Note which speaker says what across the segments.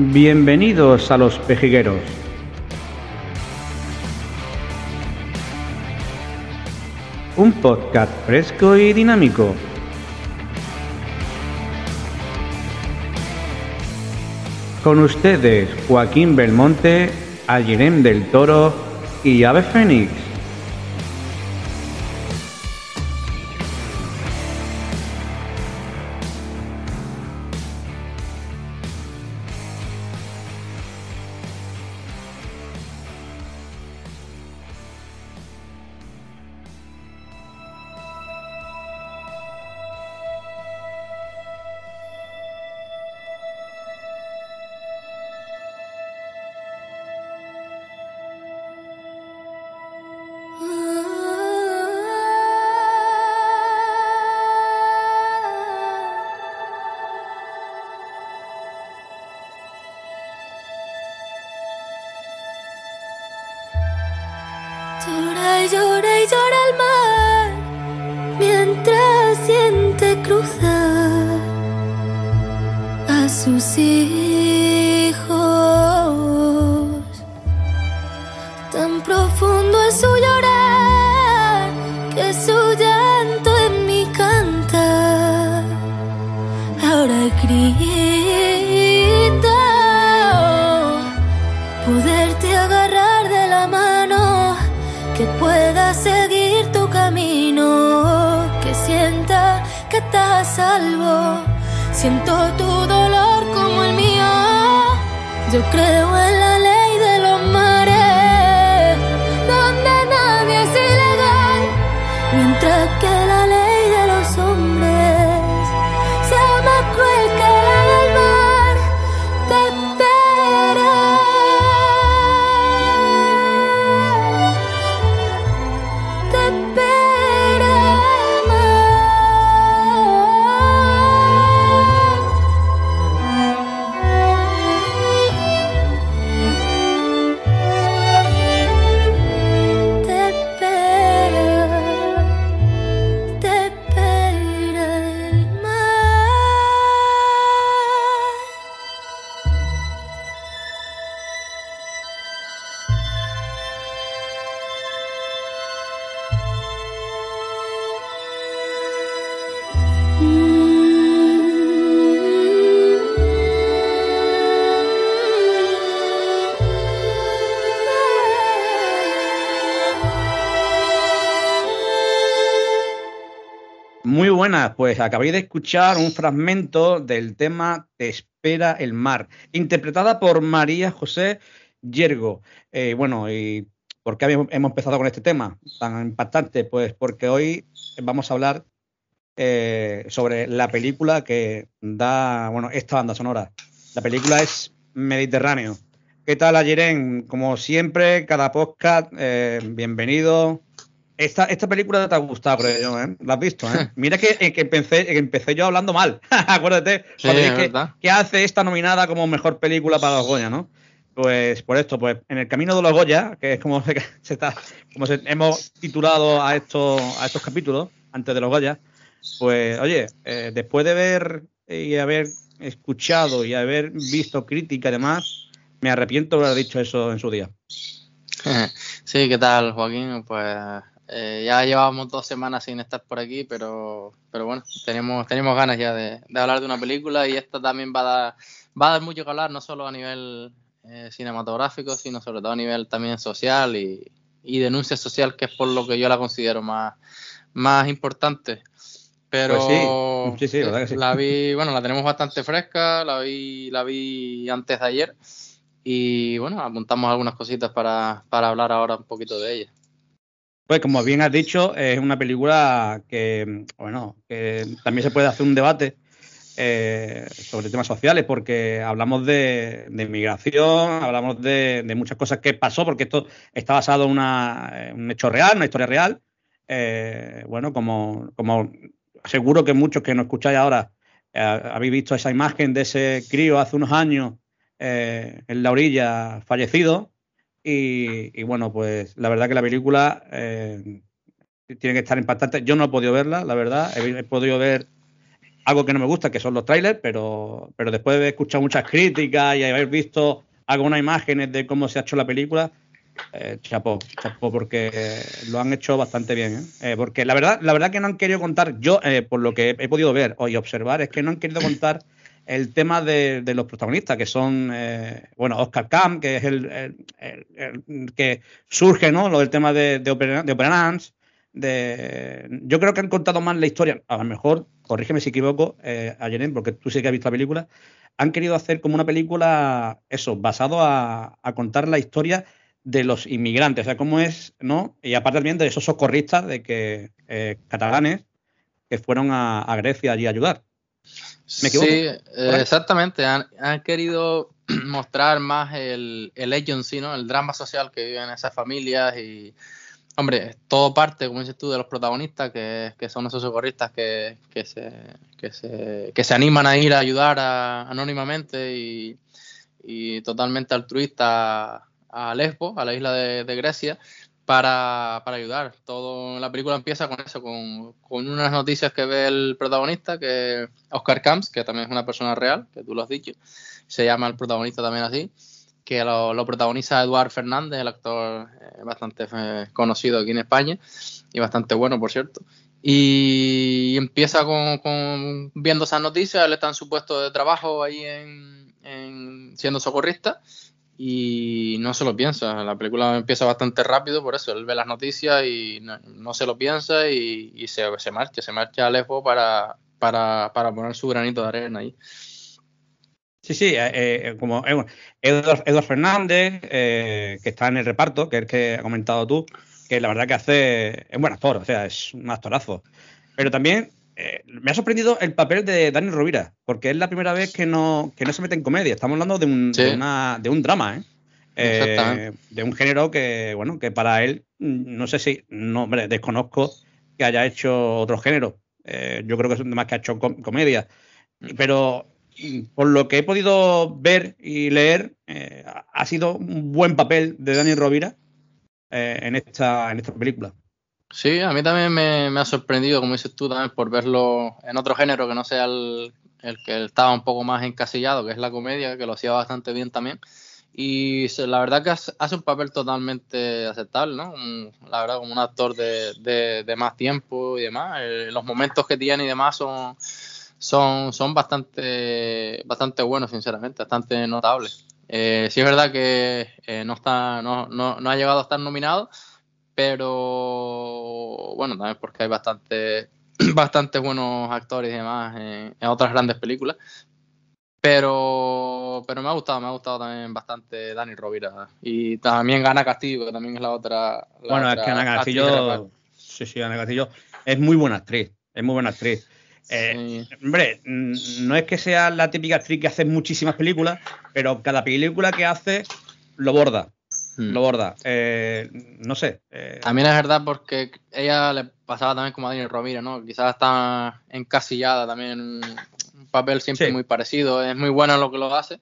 Speaker 1: Bienvenidos a los pejigueros. Un podcast fresco y dinámico. Con ustedes Joaquín Belmonte, Alirem del Toro y Ave Fénix.
Speaker 2: Salvo. Siento tu dolor como el mío. Yo creo en la
Speaker 1: pues acabáis de escuchar un fragmento del tema Te espera el mar, interpretada por María José Yergo. Eh, bueno, ¿y por qué hemos empezado con este tema tan impactante? Pues porque hoy vamos a hablar eh, sobre la película que da, bueno, esta banda sonora. La película es Mediterráneo. ¿Qué tal, Ayeren? Como siempre, cada podcast, eh, bienvenido. Esta, esta película te ha gustado, creo yo, ¿eh? La has visto, ¿eh? Mira que, eh, que empecé, que empecé yo hablando mal. Acuérdate,
Speaker 3: Sí, es
Speaker 1: que hace esta nominada como mejor película para los Goya, ¿no? Pues por esto, pues en el camino de los Goya, que es como se, se está, como se- hemos titulado a estos, a estos capítulos antes de los Goya, pues oye, eh, después de ver y haber escuchado y haber visto crítica y demás, me arrepiento de haber dicho eso en su día.
Speaker 3: Sí, ¿qué tal, Joaquín? Pues eh, ya llevábamos dos semanas sin estar por aquí, pero, pero bueno, tenemos, tenemos ganas ya de, de hablar de una película y esta también va a dar, va a dar mucho que hablar, no solo a nivel eh, cinematográfico, sino sobre todo a nivel también social y, y denuncia social, que es por lo que yo la considero más, más importante. Pero
Speaker 1: Pues sí, sí, sí, la que
Speaker 3: la vi, bueno, la tenemos bastante fresca, la vi, la vi antes de ayer. Y bueno, apuntamos algunas cositas para, para hablar ahora un poquito de ella.
Speaker 1: Pues como bien has dicho, es una película que, bueno, que también se puede hacer un debate eh, sobre temas sociales, porque hablamos de, de inmigración, hablamos de, de muchas cosas que pasó, porque esto está basado en una- un hecho real, una historia real. Eh, bueno, como, como seguro que muchos que nos escucháis ahora eh, habéis visto esa imagen de ese crío hace unos años en la orilla fallecido. Y, bueno, pues la verdad que la película eh, tiene que estar impactante. Yo no he podido verla, la verdad. He, podido ver algo que no me gusta, que son los trailers, pero, pero después de escuchar muchas críticas y haber visto algunas imágenes de cómo se ha hecho la película, eh, chapó, chapó, porque lo han hecho bastante bien. ¿eh? Eh, porque la verdad, la verdad que no han querido contar, yo, por lo que he podido ver y observar, es que no han querido contar el tema de, de los protagonistas, que son, bueno, Oscar Camp, que es el, el, el, que surge, ¿no? Lo del tema de, de, Opera, de Operanans, de, yo creo que han contado más la historia, a lo mejor, corrígeme si equivoco, eh, Ayeren, porque tú sí que has visto la película, han querido hacer como una película, eso, basado a, a, contar la historia de los inmigrantes, o sea, cómo es, ¿no? Y aparte también de esos socorristas de que eh, catalanes que fueron a, a, Grecia allí a ayudar.
Speaker 3: ¿Me equivoco? Sí, exactamente. Han, han, querido mostrar más el, el agency, ¿no? El drama social que viven esas familias y Hombre, todo parte, como dices tú, de los protagonistas, que, que son esos socorristas que, que, se, que, se, que se animan a ir a ayudar a, anónimamente y, y, totalmente altruistas a Lesbos, a la isla de, de Grecia, para, para, ayudar. Todo la película empieza con eso, con, con, unas noticias que ve el protagonista, que Oscar Camps, que también es una persona real, que tú lo has dicho, se llama el protagonista también así que lo, lo protagoniza Eduard Fernández, el actor eh, bastante eh, conocido aquí en España y bastante bueno, por cierto. Y empieza con, con, viendo esas noticias, él está en su puesto de trabajo ahí en, en, siendo socorrista y no se lo piensa. La película empieza bastante rápido, por eso él ve las noticias y no, se lo piensa y, se, se marcha, se marcha a Alepo para, para, para poner su granito de arena ahí.
Speaker 1: Sí, sí, eh, eh, como Eduardo Fernández, eh, que está en el reparto, que es el que ha comentado tú, que la verdad que hace, es buen actor, o sea, es un actorazo. Pero también eh, me ha sorprendido el papel de Dani Rovira, porque es la primera vez que no, que no se mete en comedia. Estamos hablando de un, sí. de, una, de un drama, ¿eh? Eh, de un género que, bueno, que para él, no sé si, no, hombre, desconozco que haya hecho otro género. Eh, yo creo que es más que ha hecho com comedia. Pero por lo que he podido ver y leer, eh, ha sido un buen papel de Dani Rovira en, esta, en esta película.
Speaker 3: Sí, a mí también me, ha sorprendido, como dices tú, también por verlo en otro género que no sea el, que estaba un poco más encasillado, que es la comedia, que lo hacía bastante bien también. Y la verdad que hace un papel totalmente aceptable, ¿no? La verdad, como un actor de, más tiempo y demás. Los momentos que tiene y demás son son, son bastante, bastante buenos, sinceramente, bastante notables. Eh, sí es verdad que eh, no, está, no, no, no, ha llegado a estar nominado, pero bueno, también porque hay bastante, bastantes buenos actores y demás en, en, otras grandes películas. Pero, pero me ha gustado, me ha gustado también bastante Dani Rovira. Y también Ana Castillo, que también es la otra. La
Speaker 1: bueno,
Speaker 3: otra
Speaker 1: es que Ana Castillo. Sí, sí, Ana Castillo es muy buena actriz. Es muy buena actriz. Eh, sí. Hombre, no es que sea la típica actriz que hace muchísimas películas, pero cada película que hace lo borda. Hmm. Lo borda. Eh, no sé. Eh.
Speaker 3: También es verdad porque ella le pasaba también como a Daniel Rovira, ¿no? Quizás está encasillada también un papel siempre sí. muy parecido. Es muy buena lo que lo hace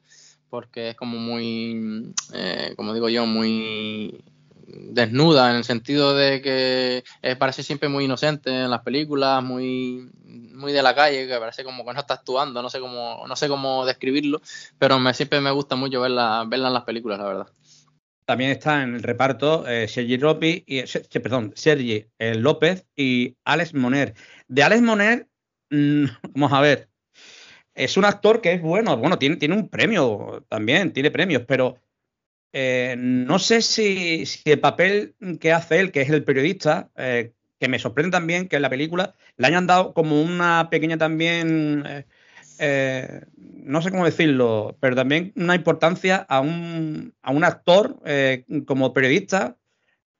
Speaker 3: porque es como muy, eh, como digo yo, muy desnuda en el sentido de que eh, parece siempre muy inocente en las películas, muy muy de la calle, que parece como que no está actuando, no sé cómo no sé cómo describirlo, pero me siempre me gusta mucho verla verla en las películas, la verdad.
Speaker 1: También está en el reparto eh, Sergi Ropi y eh, perdón, Sergi eh, López y Alex Moner. De Alex Moner mmm, vamos a ver. Es un actor que es bueno, bueno, tiene, tiene un premio también, tiene premios, pero no sé si, si, el papel que hace él, que es el periodista, que me sorprende también que en la película le hayan dado como una pequeña también, eh, eh no sé cómo decirlo, pero también una importancia a un, a un actor eh, como periodista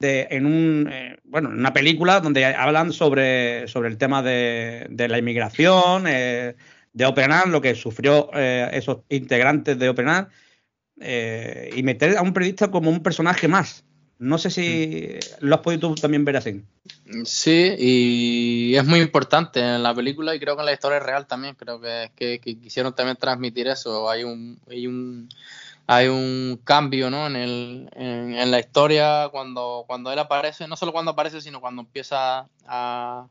Speaker 1: de, en, un, eh, bueno, en una película donde hablan sobre, sobre el tema de, de la inmigración, de Open lo que sufrió esos integrantes de Open eh, y meter a un periodista como un personaje más. No sé si lo has podido también ver así.
Speaker 3: Sí, y es muy importante en la película y creo que en la historia real también. Creo que, que, que quisieron también transmitir eso. Hay un, hay un, hay un cambio ¿no? en, el, en, en, la historia cuando, cuando él aparece, no solo cuando aparece, sino cuando empieza a,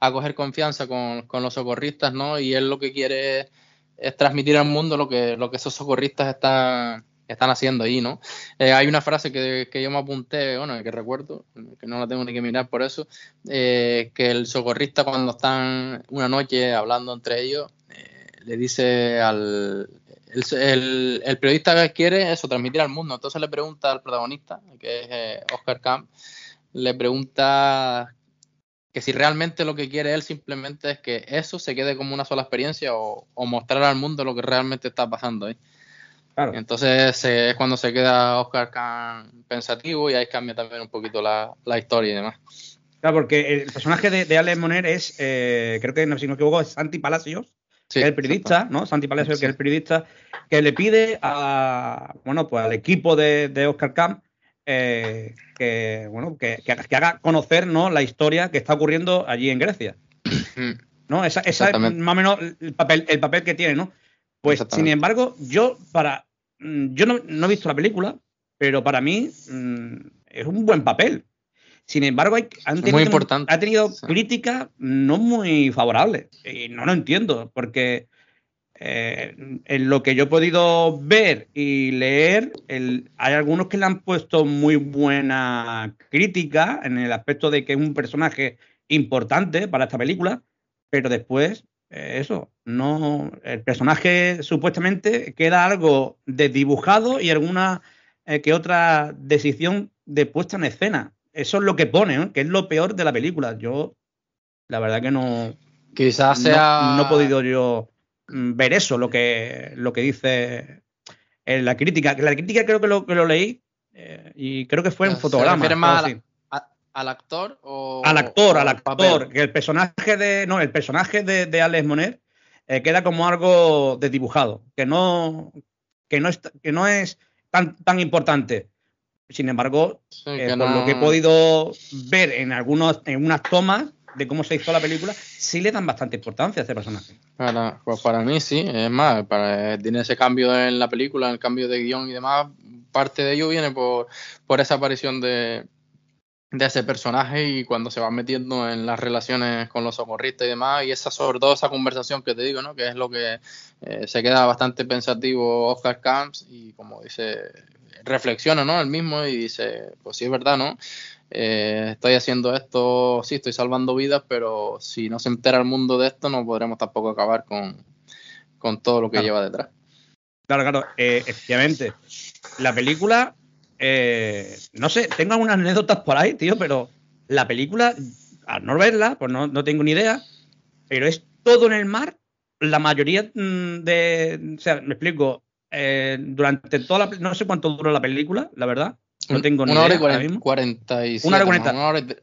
Speaker 3: a coger confianza con, con, los socorristas, ¿no? Y él lo que quiere es, transmitir al mundo lo que, lo que esos socorristas están, están haciendo ahí, ¿no? Eh, hay una frase que, que, yo me apunté, bueno, que recuerdo, que no la tengo ni que mirar por eso, eh, que el socorrista cuando están una noche hablando entre ellos, eh, le dice al... El, periodista que quiere eso, transmitir al mundo. Entonces le pregunta al protagonista, que es Oscar Camp, le pregunta que si realmente lo que quiere él simplemente es que eso se quede como una sola experiencia o, mostrar al mundo lo que realmente está pasando ahí. Entonces es cuando se queda Oscar Khan pensativo y ahí cambia también un poquito la, historia y demás.
Speaker 1: Claro, porque el personaje de, de Alex Moner es, eh, creo que no, si no me equivoco, es Santi Palacios, que es el periodista, ¿no? Santi Palacios, que es el periodista, que le pide a, bueno, pues al equipo de, de Oscar Khan eh, que, bueno, que, que, haga conocer ¿no? la historia que está ocurriendo allí en Grecia. ¿No? Esa, esa es más o menos el papel, el papel que tiene, ¿no? Pues, sin embargo, yo para. Mm, yo no, no, he visto la película, pero para mí mm, es un buen papel. Sin embargo, hay, han tenido,
Speaker 3: muy importante.
Speaker 1: ha tenido críticas no muy favorables. Y no lo entiendo, porque eh, en lo que yo he podido ver y leer, hay algunos que le han puesto muy buena crítica en el aspecto de que es un personaje importante para esta película, pero después eso, no, el personaje supuestamente queda algo desdibujado y alguna eh, que otra decisión de puesta en escena. Eso es lo que pone, que es lo peor de la película. Yo, la verdad que no.
Speaker 3: Quizás sea.
Speaker 1: No, he podido yo mm, ver eso, lo que, lo que dice en la crítica. La crítica creo que lo, que lo leí eh, y creo que fue en fotograma
Speaker 3: al actor o
Speaker 1: al actor, al actor, que el personaje de no, el personaje de, de Alex Monet eh, queda como algo desdibujado, que no que no es que no es tan tan importante. Sin embargo, eh, por lo que he podido ver en algunos en unas tomas de cómo se hizo la película, sí le dan bastante importancia a este personaje.
Speaker 3: Para, pues para mí sí, es más, para, tiene ese cambio en la película, el cambio de guion y demás, parte de ello viene por, por esa aparición de, de ese personaje y cuando se va metiendo en las relaciones con los socorristas y demás, y esa sobre todo esa conversación que te digo, ¿no? que es lo que eh, se queda bastante pensativo Oscar Camps y como dice, reflexiona ¿no? el mismo y dice, pues sí es verdad, ¿no? Eh, estoy haciendo esto, sí, estoy salvando vidas, pero si no se entera el mundo de esto, no podremos tampoco acabar con, con todo lo que lleva detrás.
Speaker 1: Claro, claro, eh, efectivamente. La película eh, no sé, tengo algunas anécdotas por ahí, tío, pero la película, al no verla, pues no, tengo ni idea, pero es todo en el mar. La mayoría mm, de. O sea, me explico. Eh, durante toda la. No sé cuánto dura la película, la verdad. No tengo ni
Speaker 3: una
Speaker 1: idea.
Speaker 3: Hora y 47,
Speaker 1: una hora y 40.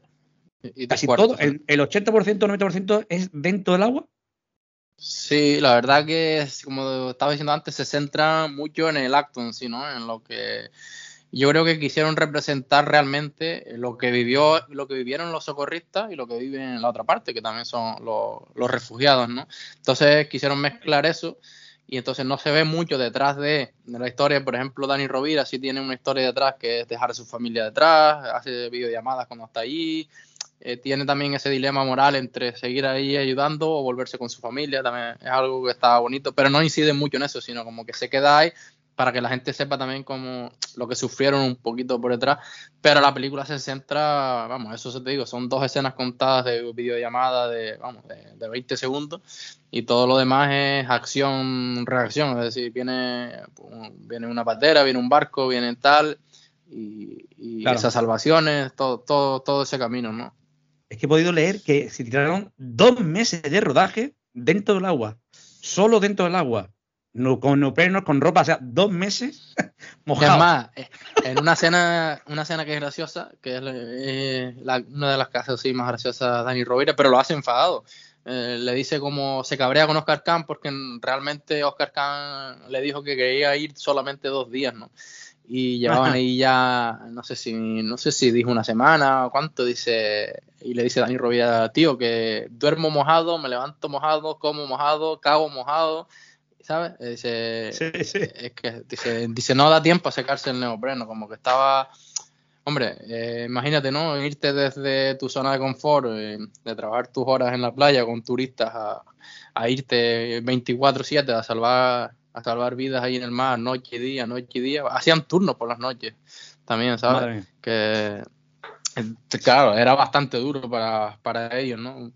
Speaker 1: y Casi todo, el, el 80%, 90% es dentro del agua.
Speaker 3: Sí, la verdad que, como estaba diciendo antes, se centra mucho en el acto en sí, ¿no? En lo que yo creo que quisieron representar realmente lo que vivió, lo que vivieron los socorristas y lo que viven en la otra parte, que también son los, refugiados, ¿no? Entonces quisieron mezclar eso y entonces no se ve mucho detrás de, la historia. Por ejemplo, Dani Rovira sí tiene una historia detrás que es dejar a su familia detrás, hace videollamadas cuando está allí. Eh, tiene también ese dilema moral entre seguir ahí ayudando o volverse con su familia, también es algo que está bonito, pero no incide mucho en eso, sino como que se queda ahí para que la gente sepa también como lo que sufrieron un poquito por detrás, pero la película se centra, vamos, eso se te digo, son dos escenas contadas de videollamada de, vamos, de, 20 segundos y todo lo demás es acción, reacción, es decir, viene, viene una patera, viene un barco, viene tal y, esas salvaciones, todo, todo, todo ese camino, ¿no?
Speaker 1: Es que he podido leer que se tiraron dos meses de rodaje dentro del agua, solo dentro del agua no, con neoprenos, con ropa, o sea, dos meses mojados.
Speaker 3: Es más, eh, en una escena, una escena que es graciosa, que es eh, una de las casas sí, más graciosas Dani Rovira, pero lo hace enfadado. Eh, le dice como se cabrea con Oscar Khan porque realmente Oscar Khan le dijo que quería ir solamente dos días, ¿no? Y llevaban ahí ya, no sé si, no sé si dijo una semana o cuánto, dice, y le dice Dani Rovira, tío, que duermo mojado, me levanto mojado, como mojado, cago mojado, ¿sabes? Eh, dice, Es que dice, dice, no da tiempo a secarse el neopreno, como que estaba Hombre, eh, imagínate, ¿no? Irte desde tu zona de confort, eh, de trabajar tus horas en la playa con turistas, a, a irte 24-7 a salvar, a salvar vidas ahí en el mar, noche y día, noche y día. Hacían turnos por las noches también, ¿sabes? Que, claro, era bastante duro para, para ellos, ¿no?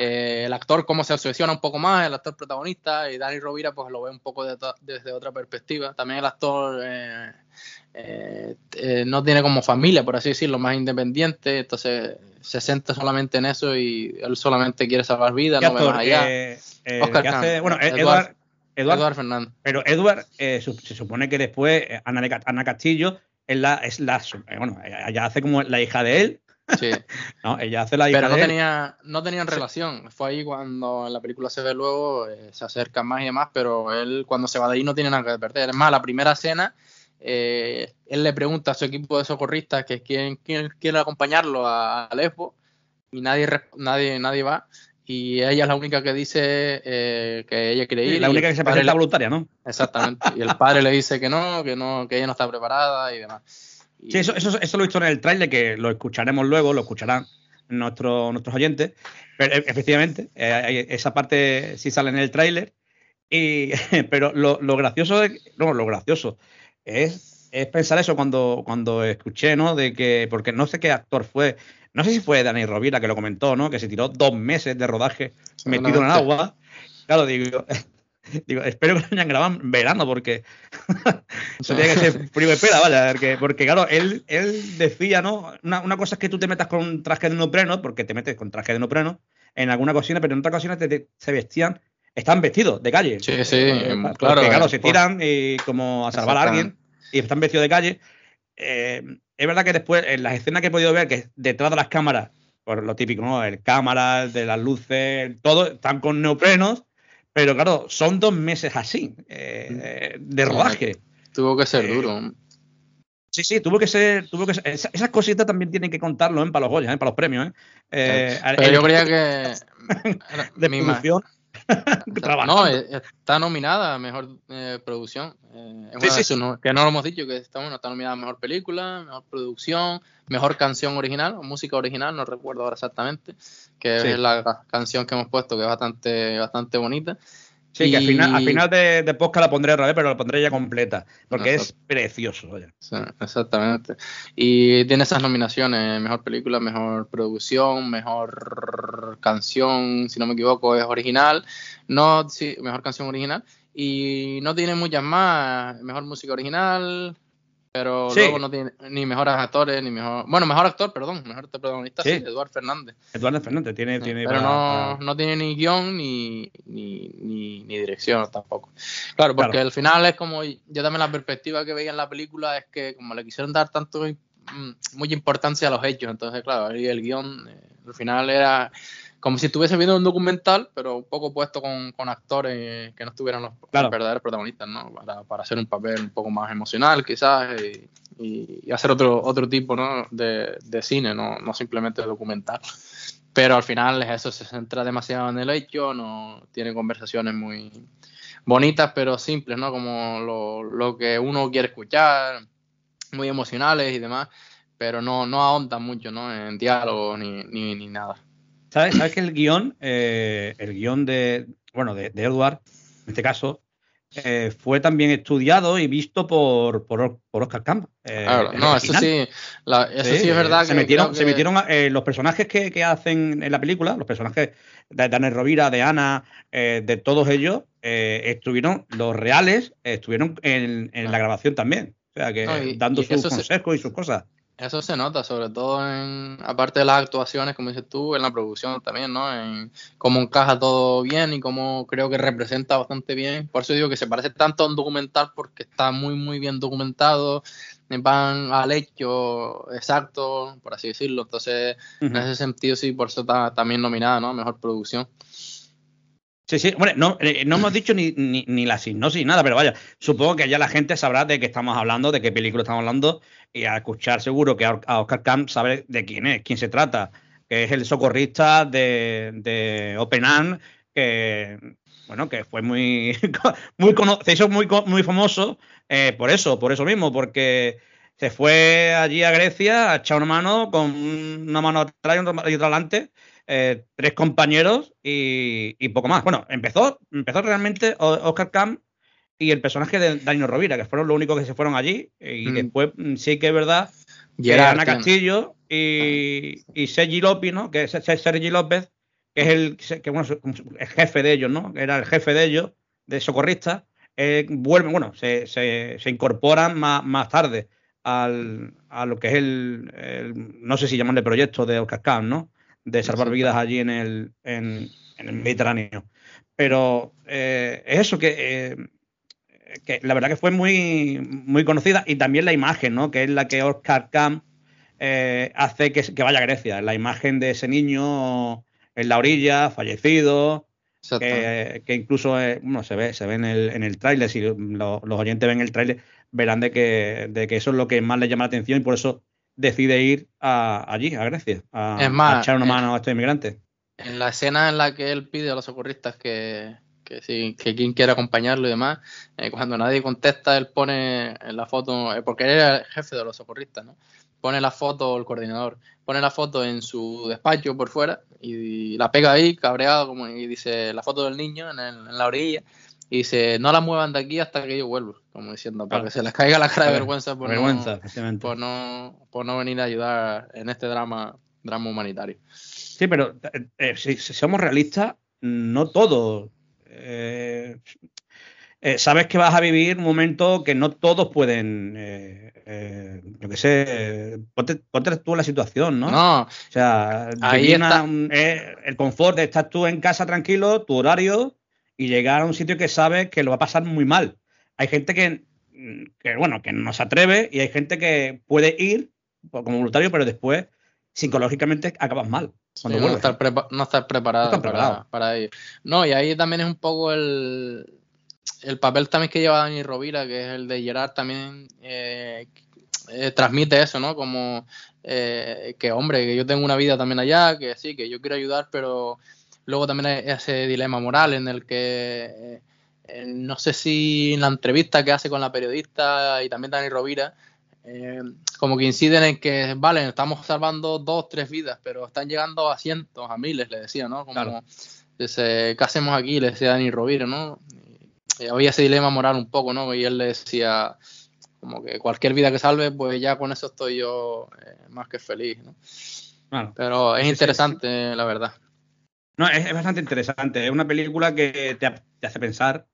Speaker 3: Eh, el actor como se obsesiona un poco más, el actor protagonista, y Dani Rovira pues lo ve un poco desde otra perspectiva. También el actor eh, eh, no tiene como familia, por así decirlo, más independiente, entonces se centra solamente en eso y él solamente quiere salvar vidas, no ve más allá.
Speaker 1: Oscar bueno, Eduard, Eduard, Fernández. Pero Eduard se supone que después Ana, Ana Castillo es la, es la bueno, ella hace como la hija de él, Sí. no, ella hace la
Speaker 3: Pero no, tenía, no tenían relación. Fue ahí cuando en la película se ve luego, eh, se acercan más y demás, pero él cuando se va de ahí no tiene nada que perder. Es más, la primera escena, eh, él le pregunta a su equipo de socorristas que quién, quiere acompañarlo a, Lesbo y nadie, nadie, nadie va. Y ella es la única que dice eh, que ella quiere ir.
Speaker 1: la única que se presenta voluntaria, ¿no?
Speaker 3: Exactamente. Y el padre le dice que no, que no, que ella no está preparada y demás.
Speaker 1: Sí, eso, eso, eso, lo he visto en el trailer, que lo escucharemos luego, lo escucharán nuestros nuestros oyentes. Pero e, efectivamente, eh, esa parte sí sale en el tráiler. Y, pero lo, lo, gracioso, no, lo gracioso es, es, pensar eso cuando, cuando escuché, ¿no? De que, porque no sé qué actor fue, no sé si fue Dani Rovira que lo comentó, ¿no? Que se tiró dos meses de rodaje metido en el agua. Claro, digo, Digo, espero que lo hayan grabado en verano, porque tiene que ser frío espera, vaya, porque, porque claro, él, él decía, ¿no? Una, una, cosa es que tú te metas con un traje de neopreno, porque te metes con traje de neopreno en alguna cocina, pero en otras ocasiones se vestían, están vestidos de calle.
Speaker 3: Sí, sí, eh, claro.
Speaker 1: claro, se tiran y como a salvar a alguien y están vestidos de calle. Eh, es verdad que después, en las escenas que he podido ver, que detrás de las cámaras, por lo típico, ¿no? El cámara, de las luces, todo, están con neoprenos pero claro, son dos meses así, eh, de rodaje.
Speaker 3: Tuvo que ser eh, duro.
Speaker 1: Sí, sí, tuvo que ser. Tuvo que ser, esas, cositas también tienen que contarlo ¿eh? para los Goya, para los premios.
Speaker 3: Pero yo creía que.
Speaker 1: de mi producción.
Speaker 3: no, está nominada a mejor producción. sí, sí, que no lo hemos dicho, que está, está nominada a mejor película, mejor producción, mejor canción original o música original, no recuerdo ahora exactamente que es la canción que hemos puesto, que es bastante, bastante bonita.
Speaker 1: Sí, que al final, al final de, de podcast la pondré otra vez, pero la pondré ya completa, porque es precioso.
Speaker 3: exactamente. Y tiene esas nominaciones, mejor película, mejor producción, mejor canción, si no me equivoco, es original. No, sí, mejor canción original. Y no tiene muchas más, mejor música original, pero luego no tiene ni mejores actores, ni mejor. Bueno, mejor actor, perdón, mejor protagonista, sí, Eduardo Fernández.
Speaker 1: Eduardo Fernández tiene. tiene
Speaker 3: pero no, no tiene ni guion ni, ni, ni, dirección tampoco. Claro, porque al final es como. Yo también la perspectiva que veía en la película es que, como le quisieron dar tanto mm, mucha importancia a los hechos, entonces, claro, ahí el guion, eh, al final era como si estuviese viendo un documental, pero un poco puesto con, actores que no estuvieran los verdaderos protagonistas, ¿no? Para, hacer un papel un poco más emocional, quizás, y, hacer otro, otro tipo ¿no? de, cine, ¿no? no simplemente documental. Pero al final eso se centra demasiado en el hecho, no tiene conversaciones muy bonitas, pero simples, ¿no? Como lo, lo que uno quiere escuchar, muy emocionales y demás, pero no, no ahondan mucho, ¿no? En diálogo ni, ni, ni nada.
Speaker 1: ¿Sabes, ¿Sabes que el guion, eh, el guion de, bueno, de, Edward, en este caso, eh, fue también estudiado y visto por, por, Oscar Camp.
Speaker 3: Eh, claro, no, eso sí, eso sí, es verdad.
Speaker 1: Se metieron, se metieron los personajes que, hacen en la película, los personajes de Daniel Rovira, de Ana, de todos ellos, estuvieron, los reales, estuvieron en, la grabación también. O sea, que dando sus consejos y sus cosas.
Speaker 3: Eso se nota, sobre todo en, aparte de las actuaciones, como dices tú, en la producción también, ¿no? En cómo encaja todo bien y cómo creo que representa bastante bien. Por eso digo que se parece tanto a un documental porque está muy, muy bien documentado, van al hecho exacto, por así decirlo. Entonces, en ese sentido, sí, por eso está también nominada, ¿no? Mejor producción.
Speaker 1: Sí, sí, bueno, no, eh, no hemos dicho ni, ni, ni la sinopsis, nada, pero vaya, supongo que ya la gente sabrá de qué estamos hablando, de qué película estamos hablando, y a escuchar seguro que a Oscar Camp sabe de quién es, quién se trata, que es el socorrista de, de Open que bueno, que fue muy, muy se muy, muy famoso eh, por eso, por eso mismo, porque se fue allí a Grecia a echar una mano con una mano atrás y otra, adelante, eh, tres compañeros y, poco más. Bueno, empezó, empezó realmente Oscar Camp y el personaje de Daniel Rovira, que fueron los únicos que se fueron allí. Y mm. después mm, sí que es verdad que Ana Castillo y, y Sergi López, ¿no? Que es Sergi López, que es el, que, bueno, el jefe de ellos, ¿no? Era el jefe de ellos, de socorristas, eh, vuelven, bueno, se, se, se incorporan más, más tarde al, a lo que es el, no sé si llamarle proyecto de Oscar ¿no? De salvar vidas allí en el, en, el Mediterráneo. Pero eh, es eso que, eh, que la verdad que fue muy, muy conocida y también la imagen, ¿no? Que es la que Oscar Camp eh, hace que, que, vaya a Grecia. La imagen de ese niño en la orilla, fallecido, que, que, incluso bueno, se ve, se ve en el, en el tráiler, si los oyentes ven el tráiler, verán de que, de que eso es lo que más le llama la atención y por eso decide ir allí, a Grecia, a, echar una mano a estos inmigrantes.
Speaker 3: En la escena en la que él pide a los socorristas que, que, que quien quiera acompañarlo y demás, eh, cuando nadie contesta, él pone la foto, eh, porque él era el jefe de los socorristas, ¿no? Pone la foto, el coordinador, pone la foto en su despacho por fuera y, la pega ahí, cabreado, como y dice la foto del niño en, en la orilla y dice, no la muevan de aquí hasta que yo vuelva, como diciendo, para que se les caiga la cara de vergüenza por, no, por, no, por no venir a ayudar en este drama, drama humanitario.
Speaker 1: Sí, pero eh, eh, si, somos realistas, no todo. Eh, sabes que vas a vivir un momento que no todos pueden, yo qué sé, ponte, tú en la situación, ¿no?
Speaker 3: No.
Speaker 1: O sea, ahí está. el confort de estar tú en casa tranquilo, tu horario, y llegar a un sitio que sabe que lo va a pasar muy mal. Hay gente que, bueno, que no se atreve y hay gente que puede ir como voluntario, pero después psicológicamente acabas mal.
Speaker 3: No, estar no, estar preparado, para, ir. No, y ahí también es un poco el, el papel también que lleva Dani Rovira, que es el de Gerard, también eh, eh, transmite eso, ¿no? Como eh, que, hombre, que yo tengo una vida también allá, que sí, que yo quiero ayudar, pero Luego también hay ese dilema moral en el que eh, no sé si en la entrevista que hace con la periodista y también Dani Rovira, eh, como que inciden en que, vale, estamos salvando dos, tres vidas, pero están llegando a cientos, a miles, le decía, ¿no? Como, dice, ¿qué hacemos aquí? Le decía Dani Rovira, ¿no? Y había ese dilema moral un poco, ¿no? Y él le decía, como que cualquier vida que salve, pues ya con eso estoy yo eh, más que feliz, ¿no? Pero es interesante, la verdad.
Speaker 1: No, es, bastante interesante. Es una película que te, hace pensar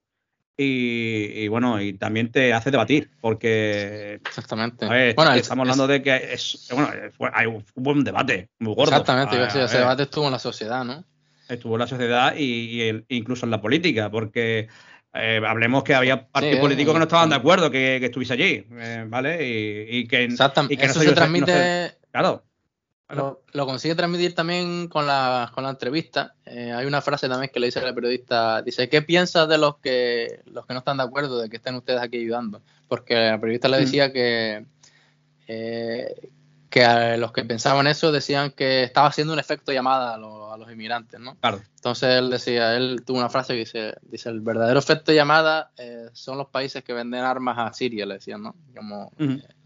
Speaker 1: y, bueno, y también te hace debatir, porque.
Speaker 3: Exactamente.
Speaker 1: bueno, estamos hablando de que es, bueno, hay un buen debate muy gordo.
Speaker 3: Exactamente, ese debate estuvo en la sociedad, ¿no?
Speaker 1: Estuvo en la sociedad y, incluso en la política, porque eh, hablemos que había partidos políticos que no estaban de acuerdo que, estuviese allí, eh, ¿vale? Y, que,
Speaker 3: y que Eso se transmite.
Speaker 1: claro.
Speaker 3: Lo, consigue transmitir también con la, con la entrevista. Eh, hay una frase también que le dice a la periodista, dice, ¿qué piensas de los que, los que no están de acuerdo de que estén ustedes aquí ayudando? Porque la periodista le mm. decía que, eh, que a los que pensaban eso decían que estaba haciendo un efecto llamada a, los inmigrantes, ¿no?
Speaker 1: Claro.
Speaker 3: Entonces él decía, él tuvo una frase que dice, dice el verdadero efecto llamada eh, son los países que venden armas a Siria, le decían, ¿no? Como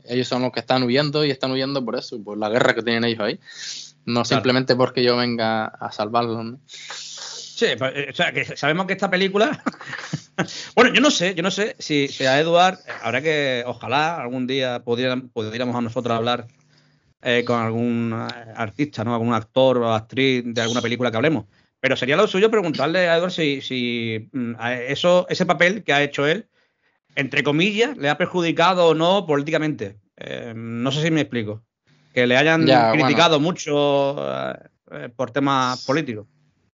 Speaker 3: ellos son los que están huyendo y están huyendo por eso, por la guerra que tienen ellos ahí. No simplemente porque yo venga a salvarlos.
Speaker 1: Sí, pues, eh, o sea, que sabemos que esta película. bueno, yo no sé, yo no sé si, a Eduard, habrá que, ojalá algún día pudiéramos a nosotros hablar eh, con algún eh, artista, ¿no? Algún actor o actriz de alguna película que hablemos. Pero sería lo suyo preguntarle a Eduard si, si mm, eso, ese papel que ha hecho él entre comillas, le ha perjudicado o no políticamente. Eh, no sé si me explico. Que le hayan criticado mucho eh, por temas políticos.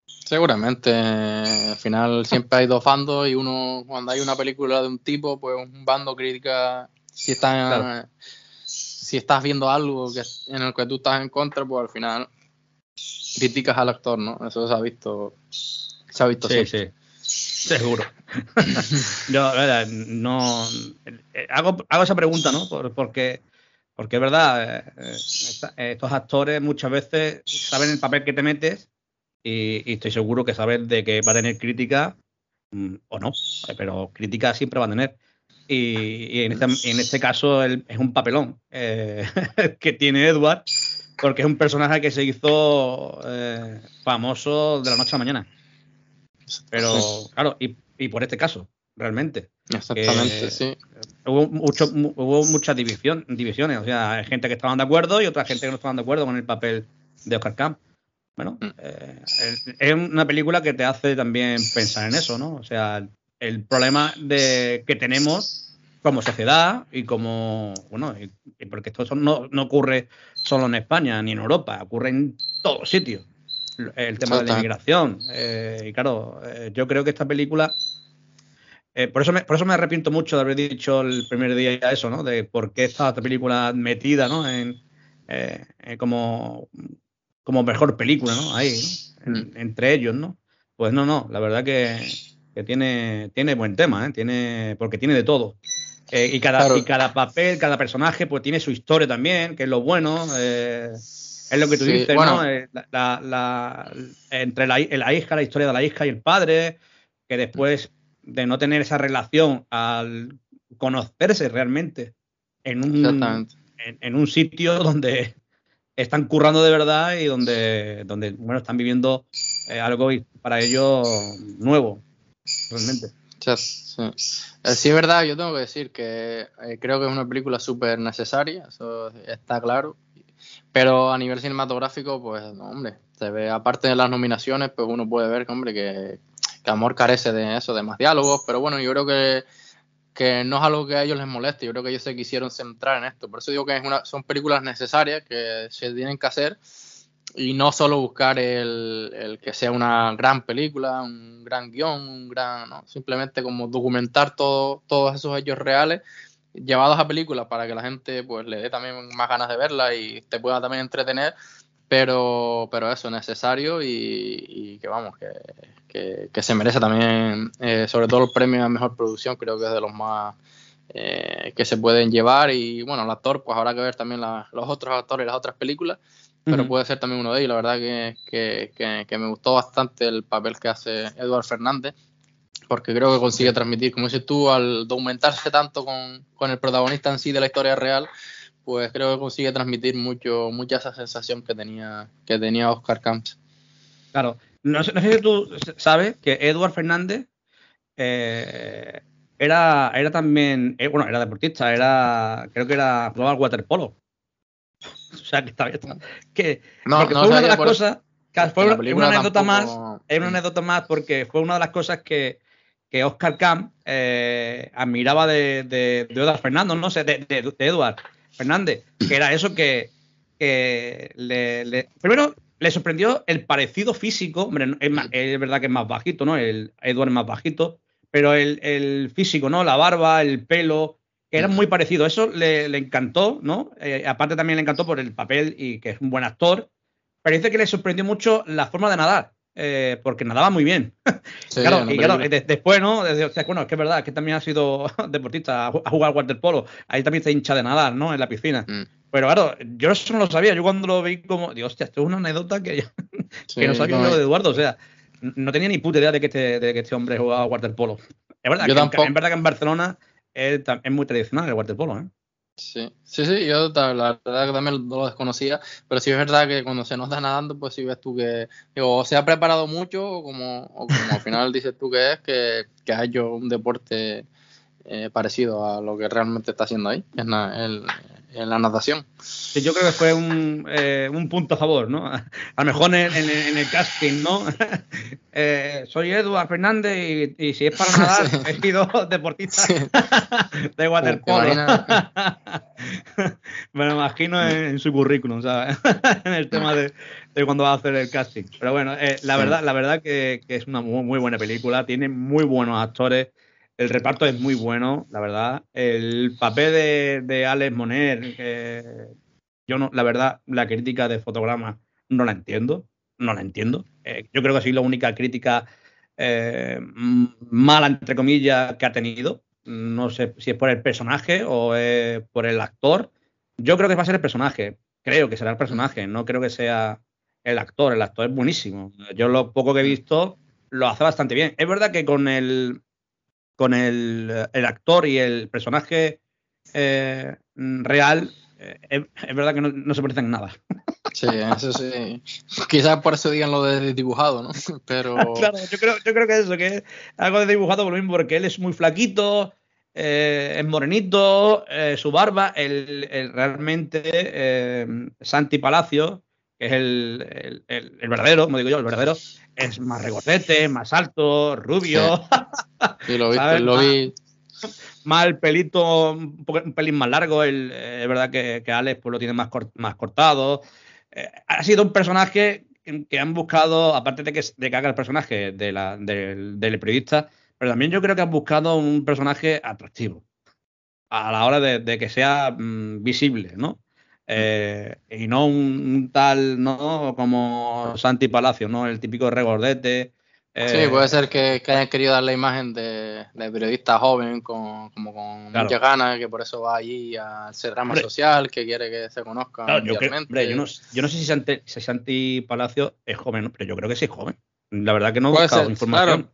Speaker 3: Seguramente, al final siempre hay dos bandos y uno, cuando hay una película de un tipo, pues un bando critica si estás, si estás viendo algo que, en el que tú estás en contra, pues al final criticas al actor, ¿no? Eso se ha visto, se ha visto
Speaker 1: sí, sí. Seguro. Yo, no. Eh, hago, hago esa pregunta, ¿no? porque, porque es verdad, eh, eh, estos actores muchas veces saben el papel que te metes y, estoy seguro que saben de que va a tener crítica mm, o no, pero crítica siempre va a tener. Y, en, este, este, caso es un papelón eh, que tiene Edward, porque es un personaje que se hizo famoso de la noche a la mañana. Pero, claro, y, y por este caso, realmente.
Speaker 3: Exactamente, sí.
Speaker 1: Hubo, mucho, hubo muchas división, divisiones, o sea, hay gente que estaban de acuerdo y otra gente que no estaban de acuerdo con el papel de Oscar Camp. Bueno, mm. eh, es una película que te hace también pensar en eso, ¿no? O sea, el problema de, que tenemos como sociedad y como, bueno, y, porque esto no, no, ocurre solo en España ni en Europa, ocurre en todos sitios. El tema de la inmigración. Eh, y claro, eh, yo creo que esta película eh, por, eso me, por eso me arrepiento mucho de haber dicho el primer día eso, ¿no? De por qué está esta película metida, ¿no? En, eh, eh, como, como mejor película, ¿no? Ahí, mm. entre ellos, ¿no? Pues no, no, la verdad que, tiene, tiene buen tema, ¿eh? Tiene, porque tiene de todo. y, cada, y cada papel, cada personaje, pues tiene su historia también, que es lo bueno. Es lo que tú dices, ¿no? La, la, entre la, la, hija, la historia de la hija y el padre, que después de no tener esa relación al conocerse realmente en un, en, un sitio donde están currando de verdad y donde, donde bueno, están viviendo eh, algo para ellos nuevo, realmente.
Speaker 3: Sí. Eh, sí. es verdad, yo tengo que decir que eh, creo que es una película súper necesaria, eso está claro. Pero a nivel cinematográfico, pues, hombre, se ve, aparte de las nominaciones, pues uno puede ver, hombre, que, que Amor carece de eso, de más diálogos, pero bueno, yo creo que, que no es algo que a ellos les moleste, yo creo que ellos se quisieron centrar en esto, por eso digo que es una, son películas necesarias que se tienen que hacer y no solo buscar el, el que sea una gran película, un gran guion, un gran, no, simplemente como documentar todo, todos esos hechos reales llevados a películas para que la gente pues le dé también más ganas de verla y te pueda también entretener pero, pero eso, necesario y, que vamos, que, que, se merece también, eh, sobre todo el premio a mejor producción, creo que es de los más eh, que se pueden llevar. Y bueno, el actor, pues habrá que ver también los otros actores y las otras películas, pero puede ser también uno de ellos. La verdad que, que, me gustó bastante el papel que hace Eduard Fernández, porque creo que consigue transmitir, como dices tú, al documentarse tanto con, con el protagonista en sí de la historia real pues creo que consigue transmitir mucho, mucha esa sensación que tenía, que tenía Oscar Camps.
Speaker 1: Claro, no sé, si tú sabes que Edward Fernández eh, era, era también, eh, bueno, era deportista, era, creo que era global waterpolo. O sea, que está bien. Que, no, porque fue una de las cosas, fue una, anécdota más, es una anécdota más porque fue una de las cosas que, que Oscar Camp eh, admiraba de, de, Fernández, no sé, de, de, Edward. Fernández, que era eso que, le, primero le sorprendió el parecido físico, hombre, es, verdad que es más bajito, ¿no? El Edward es más bajito, pero el, físico, ¿no? La barba, el pelo, era muy parecido. Eso le, encantó, ¿no? Eh, aparte también le encantó por el papel y que es un buen actor. Pero dice que le sorprendió mucho la forma de nadar. Eh, porque nadaba muy bien. claro, y claro, después, ¿no? bueno, es que es verdad, que también ha sido deportista, ha jugado waterpolo, ahí también se hincha de nadar, ¿no? En la piscina. Mm. Pero claro, yo eso no lo sabía, yo cuando lo vi como, dios, hostia, esto es una anécdota que, que no sabía yo de Eduardo, o sea, no tenía ni puta idea de que este, de que este hombre jugaba waterpolo. Es verdad, que, en, verdad que en Barcelona es, es muy tradicional el waterpolo, ¿eh?
Speaker 3: Sí, sí, sí, yo la verdad que también lo desconocía, pero sí es verdad que cuando se nos da nadando, pues sí ves tú que, digo, o se ha preparado mucho, o como, o como al final dices tú que es, que, que ha hecho un deporte eh, parecido a lo que realmente está haciendo ahí, en la, en la natación.
Speaker 1: Sí, yo creo que fue un, eh, un punto a favor, ¿no? A lo mejor en, en, el casting, ¿no? eh, soy Eduard Fernández y, y, si es para nadar, he sido deportista de waterpolo. Me lo imagino en, su currículum, ¿sabes? en el tema de, de, cuando va a hacer el casting. Pero bueno, eh, la verdad, la verdad que, que es una muy, muy buena película, tiene muy buenos actores. El reparto es muy bueno, la verdad. El papel de, Alex Moner, yo no, la verdad, la crítica de fotograma no la entiendo, no la entiendo. Eh, yo creo que sido la única crítica eh, mala, entre comillas, que ha tenido. No sé si es por el personaje o por el actor. Yo creo que va a ser el personaje. Creo que será el personaje. No creo que sea el actor. El actor es buenísimo. Yo lo poco que he visto lo hace bastante bien. Es verdad que con el con el, el actor y el personaje eh, real, eh, es, es, verdad que no, no se parecen en nada.
Speaker 3: Sí, eso sí. Quizás por eso digan lo de dibujado, ¿no? Pero.
Speaker 1: claro, yo creo, yo creo que eso, que es algo de dibujado por lo mismo, porque él es muy flaquito, eh, es morenito, eh, su barba, el, el realmente eh, Santi Palacio, es el, el, el, verdadero, como digo yo, el verdadero, es más regordete, más alto, rubio.
Speaker 3: Sí, sí lo vi, lo vi.
Speaker 1: Más el pelito, un, poco, un pelín más largo, el, es verdad que, que Alex pues, lo tiene más, cort, más cortado. Eh, ha sido un personaje que han buscado, aparte de que, de que haga el personaje de la, de, del periodista, pero también yo creo que han buscado un personaje atractivo a la hora de, de que sea mmm, visible, ¿no? Eh, y no un, tal, ¿no? Como Santi Palacio, ¿no? El típico regordete.
Speaker 3: Eh, sí, puede ser que, que, hayan querido dar la imagen de, de periodista joven con, como con claro. muchas ganas, que por eso va allí a hacer hombre, social, que quiere que se conozca.
Speaker 1: Claro, yo, creo, hombre, yo, no, yo, no, sé si Santi, si Santi, Palacio es joven, pero yo creo que sí es joven. La verdad que no he buscado ser, información. Claro.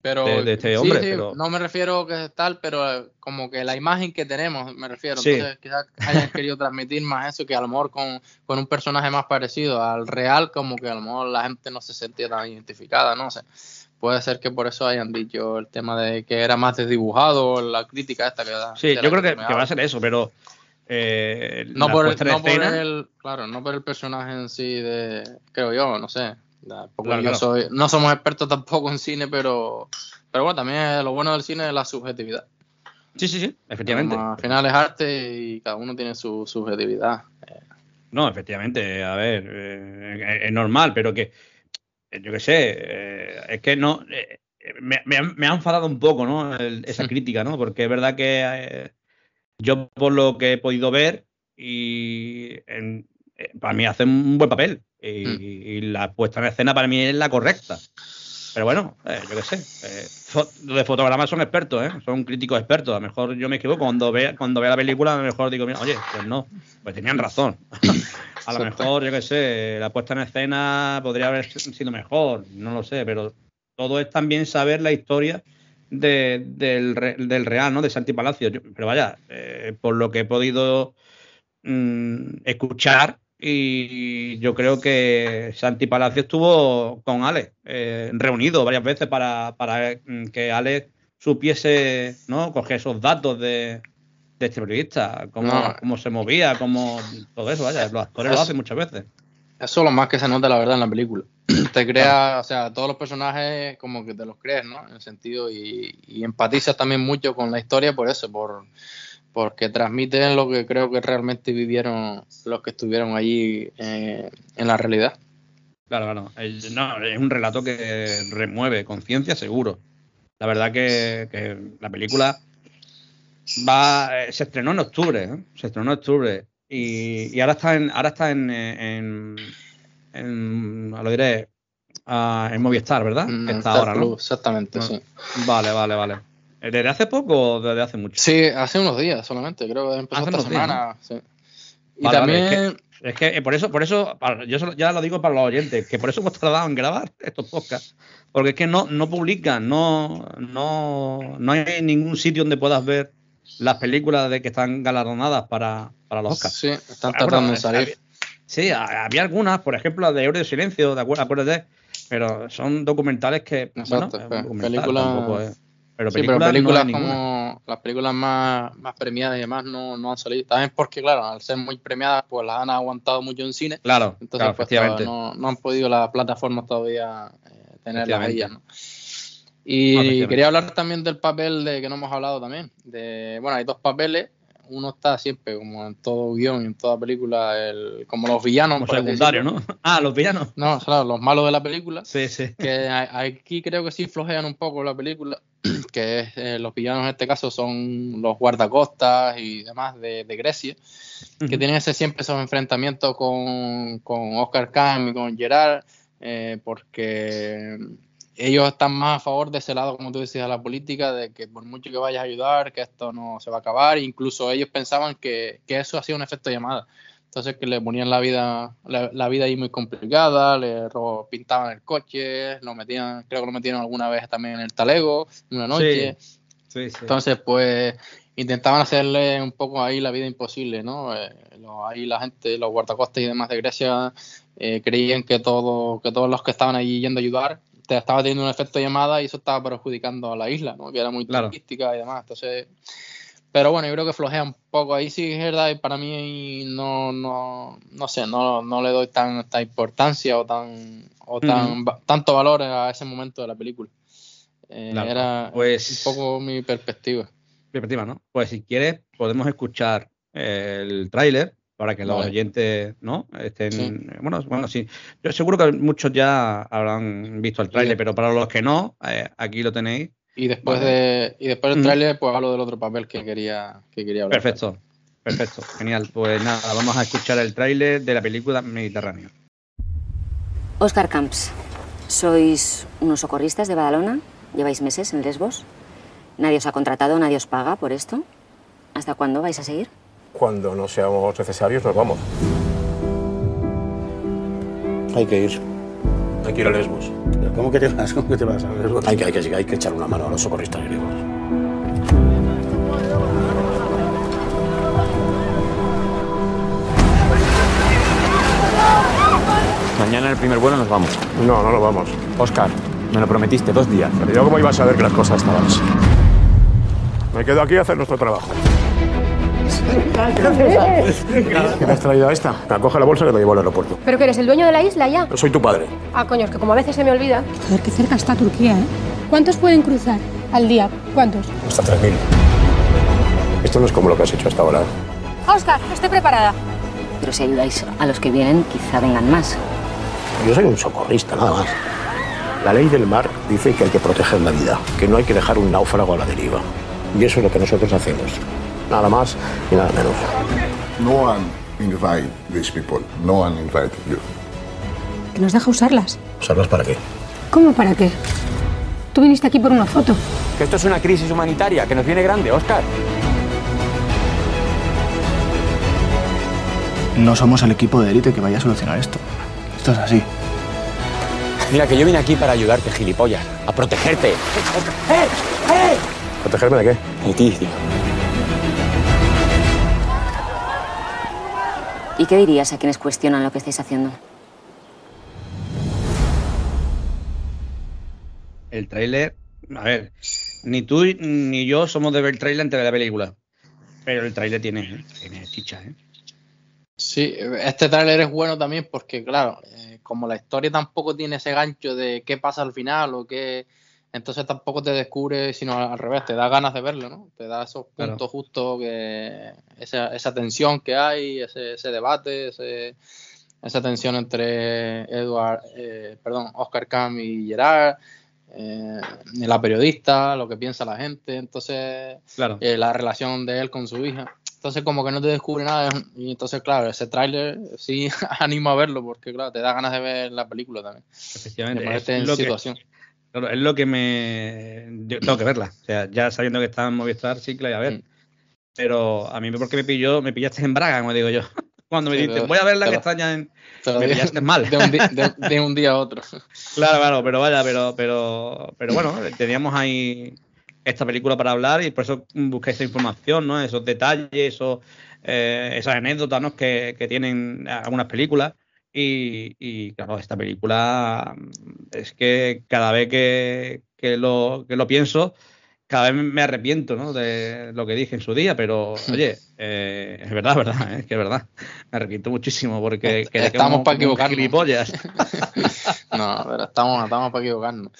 Speaker 3: Pero,
Speaker 1: de, de este hombre,
Speaker 3: sí, sí,
Speaker 1: pero...
Speaker 3: no me refiero que tal, pero como que la imagen que tenemos, me refiero. Sí. Entonces, quizás hayan querido transmitir más eso, que a lo mejor con, con, un personaje más parecido al real, como que a lo mejor la gente no se sentía tan identificada, no sé. Puede ser que por eso hayan dicho el tema de que era más desdibujado, la crítica esta que da.
Speaker 1: Sí, yo creo que, que, va a ser eso, pero. Eh,
Speaker 3: no, por, no por, el, claro, no por el personaje en sí de, creo yo, no sé, Claro, claro. Soy, no somos expertos tampoco en cine, pero, pero bueno, también lo bueno del cine es la subjetividad.
Speaker 1: Sí, sí, sí, efectivamente.
Speaker 3: Como al final es arte y cada uno tiene su subjetividad.
Speaker 1: No, efectivamente, a ver, eh, es normal, pero que, yo qué sé, eh, es que no, eh, me, me, me, ha enfadado un poco, ¿no? El, esa crítica, ¿no? Porque es verdad que eh, yo, por lo que he podido ver, y en, para mí hace un buen papel. Y, mm. y, la puesta en escena para mí es la correcta. Pero bueno, eh, yo qué sé. Eh, los de fotogramas son expertos, ¿eh? son críticos expertos. A lo mejor yo me equivoco. Cuando vea, cuando vea la película, a lo mejor digo, mira, oye, pues no, pues tenían razón. a lo mejor, yo qué sé, la puesta en escena podría haber sido mejor, no lo sé, pero todo es también saber la historia de, del, del, Real, ¿no? De Santi Palacio. Yo, pero vaya, eh, por lo que he podido mmm, escuchar, y yo creo que Santi Palacio estuvo con Alex, eh, reunido varias veces para, para, que Alex supiese ¿no? coger esos datos de, de este periodista, cómo, no. cómo, se movía, cómo todo eso, vaya, los actores eso, lo hacen muchas veces.
Speaker 3: Eso es lo más que se nota, la verdad, en la película. Te crea, o sea, todos los personajes como que te los crees, ¿no? En el sentido, y, y empatizas también mucho con la historia por eso, por porque transmiten lo que creo que realmente vivieron los que estuvieron allí eh, en la realidad.
Speaker 1: Claro, claro. Es, no, es un relato que remueve conciencia, seguro. La verdad que, que, la película va eh, se estrenó en octubre, ¿eh? se estrenó en octubre y, y, ahora está en ahora está en, en, en lo diré uh, en Movistar, ¿verdad?
Speaker 3: Mm,
Speaker 1: está ahora,
Speaker 3: Club, ¿no? Exactamente, no. sí.
Speaker 1: Vale, vale, vale. ¿Desde hace poco o desde hace mucho?
Speaker 3: Sí, hace unos días solamente, creo que empezó
Speaker 1: hace
Speaker 3: esta semana.
Speaker 1: Días,
Speaker 3: ¿no? sí.
Speaker 1: Y vale, también. Vale, es, que, es que, por eso, por eso, yo ya lo digo para los oyentes, que por eso hemos tardado en grabar estos podcasts. Porque es que no, no publican, no, no, no hay ningún sitio donde puedas ver las películas de que están galardonadas para, para los Oscars.
Speaker 3: Sí, están tratando de salir.
Speaker 1: Sí, había algunas, por ejemplo, las de Euro de Silencio, de acuerdo, acuérdate, pero son documentales que.
Speaker 3: Exacto,
Speaker 1: bueno,
Speaker 3: documental, películas. Pero películas, sí, pero películas no como las películas más, más premiadas y demás no, no, han salido. También porque, claro, al ser muy premiadas, pues las han aguantado mucho en cine.
Speaker 1: Claro,
Speaker 3: Entonces,
Speaker 1: claro,
Speaker 3: pues, no, no, han podido las plataformas todavía eh, tenerlas ahí ¿no? Y quería hablar también del papel de que no hemos hablado también. De, bueno, hay dos papeles. Uno está siempre, como en todo guion y en toda película, el, como los villanos.
Speaker 1: Como secundario, ¿no? Ah, los villanos.
Speaker 3: No, claro, los malos de la película.
Speaker 1: Sí, sí.
Speaker 3: Que aquí creo que sí flojean un poco la película que es, eh, los villanos en este caso son los guardacostas y demás de, de Grecia, uh -huh. que tienen ese, siempre esos enfrentamientos con, con Oscar Kahn y con Gerard, eh, porque ellos están más a favor de ese lado, como tú decías, de la política, de que por mucho que vayas a ayudar, que esto no se va a acabar, incluso ellos pensaban que, que eso hacía un efecto llamada. Entonces que le ponían la vida, la, la vida ahí muy complicada, le pintaban el coche, lo metían, creo que lo metieron alguna vez también en el talego, una noche.
Speaker 1: Sí.
Speaker 3: Entonces, pues intentaban hacerle un poco ahí la vida imposible, ¿no? Eh, ahí la gente, los guardacostas y demás de Grecia eh, creían que, todo, que todos los que estaban allí yendo a ayudar te estaba teniendo un efecto llamada y eso estaba perjudicando a la isla, ¿no? Que era muy turística y demás. Entonces, pero bueno, yo creo que flojea un poco. Ahí, sí es verdad, y para mí no, no, no sé, no, no le doy tanta importancia o tan o tan, tanto valor a ese momento de la película. Eh, era pues, un poco mi perspectiva.
Speaker 1: Perspectiva, ¿no? Pues si quieres, podemos escuchar el tráiler para que los oyentes no estén bueno bueno sí. Yo seguro que muchos ya habrán visto el tráiler pero para los que no eh, aquí lo tenéis
Speaker 3: y después de y después del tráiler pues hablo del otro papel que quería que quería hablar.
Speaker 1: Perfecto perfecto genial. Pues nada vamos a escuchar el tráiler de la película Mediterráneo.
Speaker 4: Oscar Camps sois unos socorristas de Badalona lleváis meses en Lesbos nadie os ha contratado nadie os paga por esto. Hasta cuándo vais a seguir
Speaker 5: cuando no seamos necesarios, nos vamos.
Speaker 6: Hay que ir.
Speaker 5: Hay que ir a Lesbos.
Speaker 6: ¿Cómo que te vas? ¿Cómo que te vas a Lesbos?
Speaker 5: Hay que, hay que, hay que echar una mano a los socorristas griegos.
Speaker 7: Mañana en el primer vuelo nos vamos.
Speaker 5: No, no nos vamos.
Speaker 7: Oscar, me lo prometiste, dos días.
Speaker 5: Pero yo cómo iba a saber que las cosas estaban así. Me quedo aquí a hacer nuestro trabajo. ¿Qué me has traído a esta? Coge la bolsa que te llevo al aeropuerto.
Speaker 8: ¿Pero que eres el dueño de la isla ya?
Speaker 5: soy tu padre.
Speaker 8: Ah, coño, es que como a veces se me olvida.
Speaker 9: Joder, qué cerca está Turquía, ¿eh? ¿Cuántos pueden cruzar al día? ¿Cuántos?
Speaker 5: Hasta 3.000. Esto no es como lo que has hecho hasta ahora.
Speaker 8: Oscar, estoy preparada.
Speaker 4: Pero si ayudáis a los que vienen, quizá vengan más.
Speaker 5: Yo soy un socorrista, nada más. La ley del mar dice que hay que proteger la vida, que no hay que dejar un náufrago a la deriva. Y eso es lo que nosotros hacemos nada más y nada menos.
Speaker 10: No one invited these people. No one invited you.
Speaker 9: ¿Que nos deja usarlas?
Speaker 5: ¿Usarlas para qué?
Speaker 9: ¿Cómo para qué? Tú viniste aquí por una foto.
Speaker 7: Que esto es una crisis humanitaria, que nos viene grande, Oscar.
Speaker 11: No somos el equipo de élite que vaya a solucionar esto. Esto es así.
Speaker 7: Mira, que yo vine aquí para ayudarte, gilipollas. A protegerte. ¡Eh!
Speaker 5: ¡Eh! ¿Protegerme de qué?
Speaker 7: De ti, tío.
Speaker 4: ¿Y qué dirías a quienes cuestionan lo que estáis haciendo?
Speaker 1: El tráiler, a ver, ni tú ni yo somos de ver el tráiler antes de la película, pero el tráiler tiene, tiene chicha, ¿eh?
Speaker 3: Sí, este tráiler es bueno también porque, claro, eh, como la historia tampoco tiene ese gancho de qué pasa al final o qué entonces tampoco te descubre, sino al revés, te da ganas de verlo, ¿no? Te da esos puntos justos, que esa, esa, tensión que hay, ese, ese debate, ese, esa tensión entre Edward, eh, perdón, Oscar Cam y Gerard, eh, la periodista, lo que piensa la gente, entonces eh, la relación de él con su hija. Entonces como que no te descubre nada y entonces claro, ese tráiler sí anima a verlo porque claro, te da ganas de ver la película también.
Speaker 1: Efectivamente. en situación es lo que me. Yo tengo que verla. O sea, ya sabiendo que está en Movistar, sí que la voy a ver. Mm. Pero a mí, porque me pilló, me pillaste en Braga, como digo yo. Cuando me dices, voy a verla que está ya en. Me pillaste mal.
Speaker 3: De un, día, de, un, día, a otro.
Speaker 1: Claro, claro, pero vaya, pero, pero, pero bueno, teníamos ahí esta película para hablar y por eso busqué esa información, ¿no? Esos detalles, esos, eh, esas anécdotas ¿no? que, que tienen algunas películas. Y, claro, esta película es que cada vez que, lo, que lo pienso, cada vez me arrepiento ¿no? de lo que dije en su día, pero oye, eh, es verdad, verdad, es que es verdad. Me arrepiento muchísimo porque
Speaker 3: estamos para equivocarnos. No, pero estamos, estamos para equivocarnos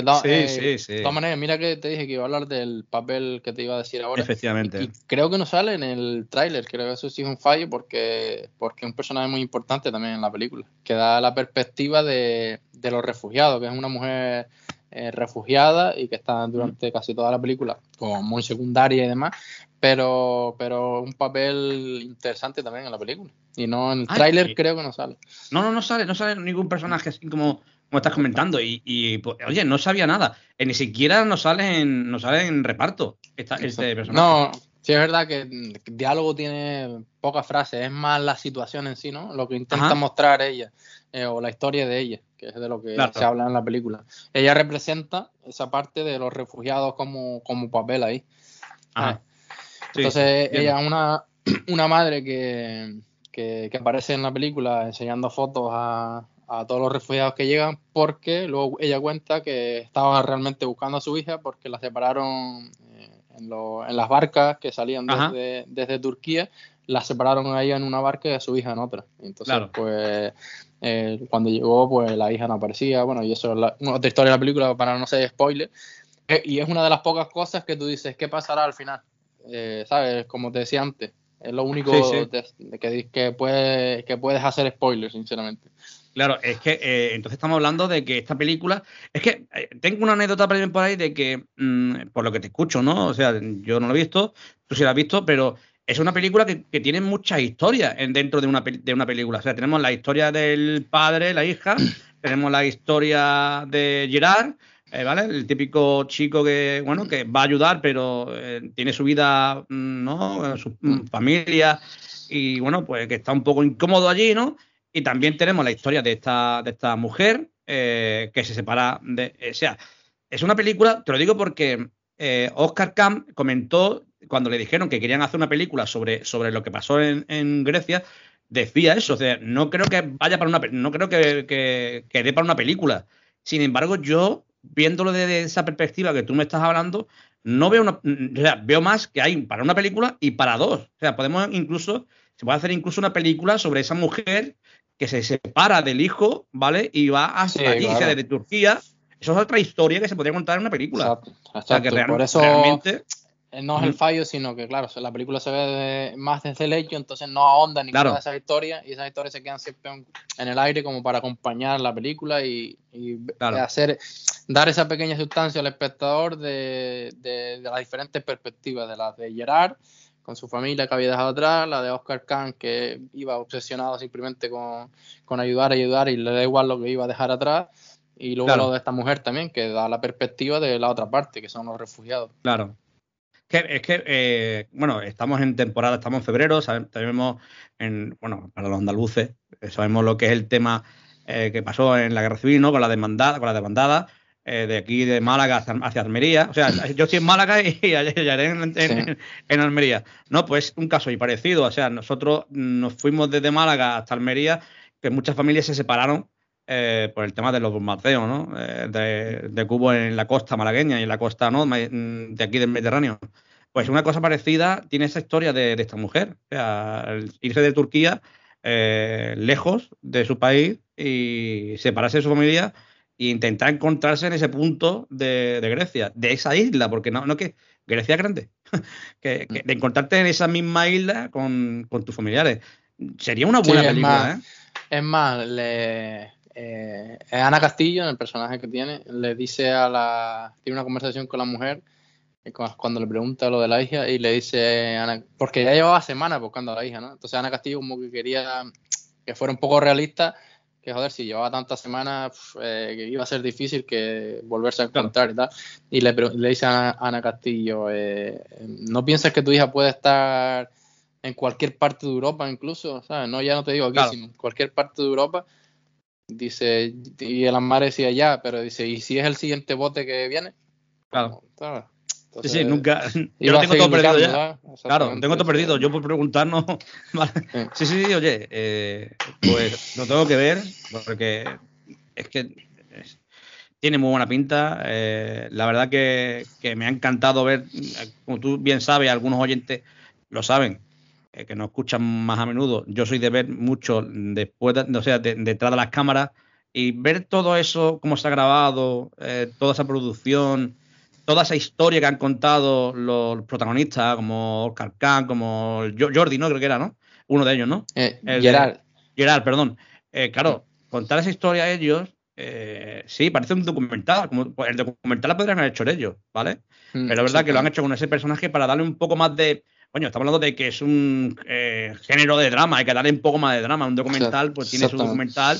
Speaker 3: sí, eh, sí, sí. De todas maneras, mira que te dije que iba a hablar del papel que te iba a decir ahora.
Speaker 1: Efectivamente.
Speaker 3: Y, creo que no sale en el tráiler, creo que eso sí es un fallo porque, porque es un personaje muy importante también en la película, que da la perspectiva de, de los refugiados, que es una mujer eh, refugiada y que está durante casi toda la película como muy secundaria y demás, pero, pero un papel interesante también en la película. Y no en el tráiler creo que no sale.
Speaker 1: No, no, no sale, no sale ningún personaje así como como estás comentando, y, pues, oye, no sabía nada. Eh, ni siquiera nos sale en, nos sale en reparto esta, este personaje.
Speaker 3: No, Sí, es verdad que el diálogo tiene pocas frases, es más la situación en sí, ¿no? Lo que intenta
Speaker 1: Ajá.
Speaker 3: mostrar ella, eh, o la historia de ella, que es de lo que
Speaker 1: Claro.
Speaker 3: se habla en la película. Ella representa esa parte de los refugiados como, como papel ahí.
Speaker 1: Ajá. Sí,
Speaker 3: Entonces, ella es una, una madre que, que, que aparece en la película enseñando fotos a, a todos los refugiados que llegan, porque luego ella cuenta que estaba realmente buscando a su hija porque la separaron eh, en, lo- en las barcas que salían desde, desde Turquía, la separaron a ella en una barca y a su hija en otra. Entonces,
Speaker 1: Claro.
Speaker 3: pues, eh, cuando llegó, pues la hija no aparecía, bueno, y eso es la, otra historia de la película para no ser spoiler. Eh, y es una de las pocas cosas que tú dices, ¿qué pasará al final? Eh, ¿Sabes? Como te decía antes, es lo único
Speaker 1: Sí, sí.
Speaker 3: de- de que, que, puedes, que puedes hacer spoiler, sinceramente.
Speaker 1: Claro, es que eh, entonces estamos hablando de que esta película. Es que eh, tengo una anécdota por ahí de que, mm, por lo que te escucho, ¿no? O sea, yo no lo he visto, tú sí la has visto, pero es una película que, que tiene muchas historias en, dentro de una, de una película. O sea, tenemos la historia del padre, la hija, tenemos la historia de Gerard, eh, ¿vale? El típico chico que, bueno, que va a ayudar, pero eh, tiene su vida, mm, ¿no? Su mm, familia, y bueno, pues que está un poco incómodo allí, ¿no? Y también tenemos la historia de esta, de esta mujer eh, que se separa de. O sea, es una película, te lo digo porque eh, Oscar Camp comentó cuando le dijeron que querían hacer una película sobre, sobre lo que pasó en, en Grecia, decía eso. O sea, no creo que vaya para una no creo que, que, que dé para una película. Sin embargo, yo, viéndolo desde esa perspectiva que tú me estás hablando, no veo una, veo más que hay para una película y para dos. O sea, podemos incluso, se puede hacer incluso una película sobre esa mujer que se separa del hijo, ¿vale? Y va hasta
Speaker 3: Sí,
Speaker 1: allí, o sea,
Speaker 3: claro.
Speaker 1: desde Turquía. Eso es otra historia que se podría contar en una película.
Speaker 3: Exacto,
Speaker 1: O sea, que
Speaker 3: exacto.
Speaker 1: real-
Speaker 3: Por eso
Speaker 1: realmente.
Speaker 3: eh, no es el fallo, sino que, claro, la película se ve de- más desde el hecho, entonces no ahonda ninguna
Speaker 1: Claro.
Speaker 3: de esas historias y esas historias se quedan siempre en, en el aire como para acompañar la película y, y
Speaker 1: Claro.
Speaker 3: hacer dar esa pequeña sustancia al espectador de, de- de las diferentes perspectivas, de las de Gerard con su familia que había dejado atrás, la de Oscar Khan que iba obsesionado simplemente con, con ayudar, ayudar y le da igual lo que iba a dejar atrás. Y luego
Speaker 1: Claro.
Speaker 3: lo de esta mujer también, que da la perspectiva de la otra parte, que son los refugiados.
Speaker 1: Claro. Que- es que, eh, bueno, estamos en temporada, estamos en febrero, sabe- sabemos, en, bueno, para los andaluces, eh, sabemos lo que es el tema eh, que pasó en la guerra civil, ¿no? Con la demandada, con la demandada eh, de aquí de Málaga hacia, Almería. O sea, yo estoy en Málaga y, y en, en- en Almería. No, pues un caso y parecido. O sea, nosotros nos fuimos desde Málaga hasta Almería, que muchas familias se separaron eh, por el tema de los bombardeos, ¿no? Eh, de, de en la costa malagueña y en la costa ¿no? Ma- de aquí del Mediterráneo. Pues una cosa parecida tiene esa historia de, de esta mujer. O sea, el irse de Turquía eh, lejos de su país y separarse de su familia e intentar encontrarse en ese punto de, de Grecia, de esa isla, porque no, no que Grecia es grande, que, que de encontrarte en esa misma isla con, con tus familiares. Sería una buena
Speaker 3: Sí, es
Speaker 1: película,
Speaker 3: más,
Speaker 1: ¿eh?
Speaker 3: Es más, le, eh, Ana Castillo, el personaje que tiene, le dice a la. Tiene una conversación con la mujer eh, cu- cuando le pregunta lo de la hija y le dice. Ana, porque ya llevaba semanas buscando a la hija, ¿no? Entonces Ana Castillo, como que quería que fuera un poco realista, que joder, si llevaba tantas semanas, eh, que iba a ser difícil que volverse a encontrar y tal. Y le, dice a Ana, Ana Castillo: eh, ¿No piensas que tu hija puede estar en cualquier parte de Europa incluso, ¿sabes? No, ya no te digo aquí,
Speaker 1: Claro.
Speaker 3: sino en cualquier parte de Europa. Dice, y el Amar decía ya, pero dice, ¿y si es el siguiente bote que viene?
Speaker 1: Claro.
Speaker 3: ¿Sabes?
Speaker 1: Sí, sí, nunca. Yo lo tengo todo perdido ya. Claro, tengo todo perdido. Yo por preguntar no. Vale. Sí, sí, sí, oye, eh, pues lo tengo que ver porque es que es- tiene muy buena pinta. eh, la verdad que, que me ha encantado ver, como tú bien sabes, algunos oyentes lo saben, eh, que nos escuchan más a menudo. Yo soy de ver mucho después, de- o sea, de- detrás de las cámaras y ver todo eso, cómo se ha grabado, eh, toda esa producción, toda esa historia que han contado los protagonistas, como Oscar como Jordi, ¿no? Creo que era, ¿no? Uno de ellos, ¿no?
Speaker 3: Eh,
Speaker 1: El de-
Speaker 3: Gerard.
Speaker 1: Gerard, perdón. Eh, claro, contar esa historia a ellos, eh, sí, parece un documental. Como, pues el documental lo podrían haber hecho ellos, ¿vale?
Speaker 3: Mm,
Speaker 1: Pero es verdad que lo han hecho con ese personaje para darle un poco más de. Coño, estamos hablando de que es un eh, género de drama, hay que darle un poco más de drama. Un documental, pues tiene su documental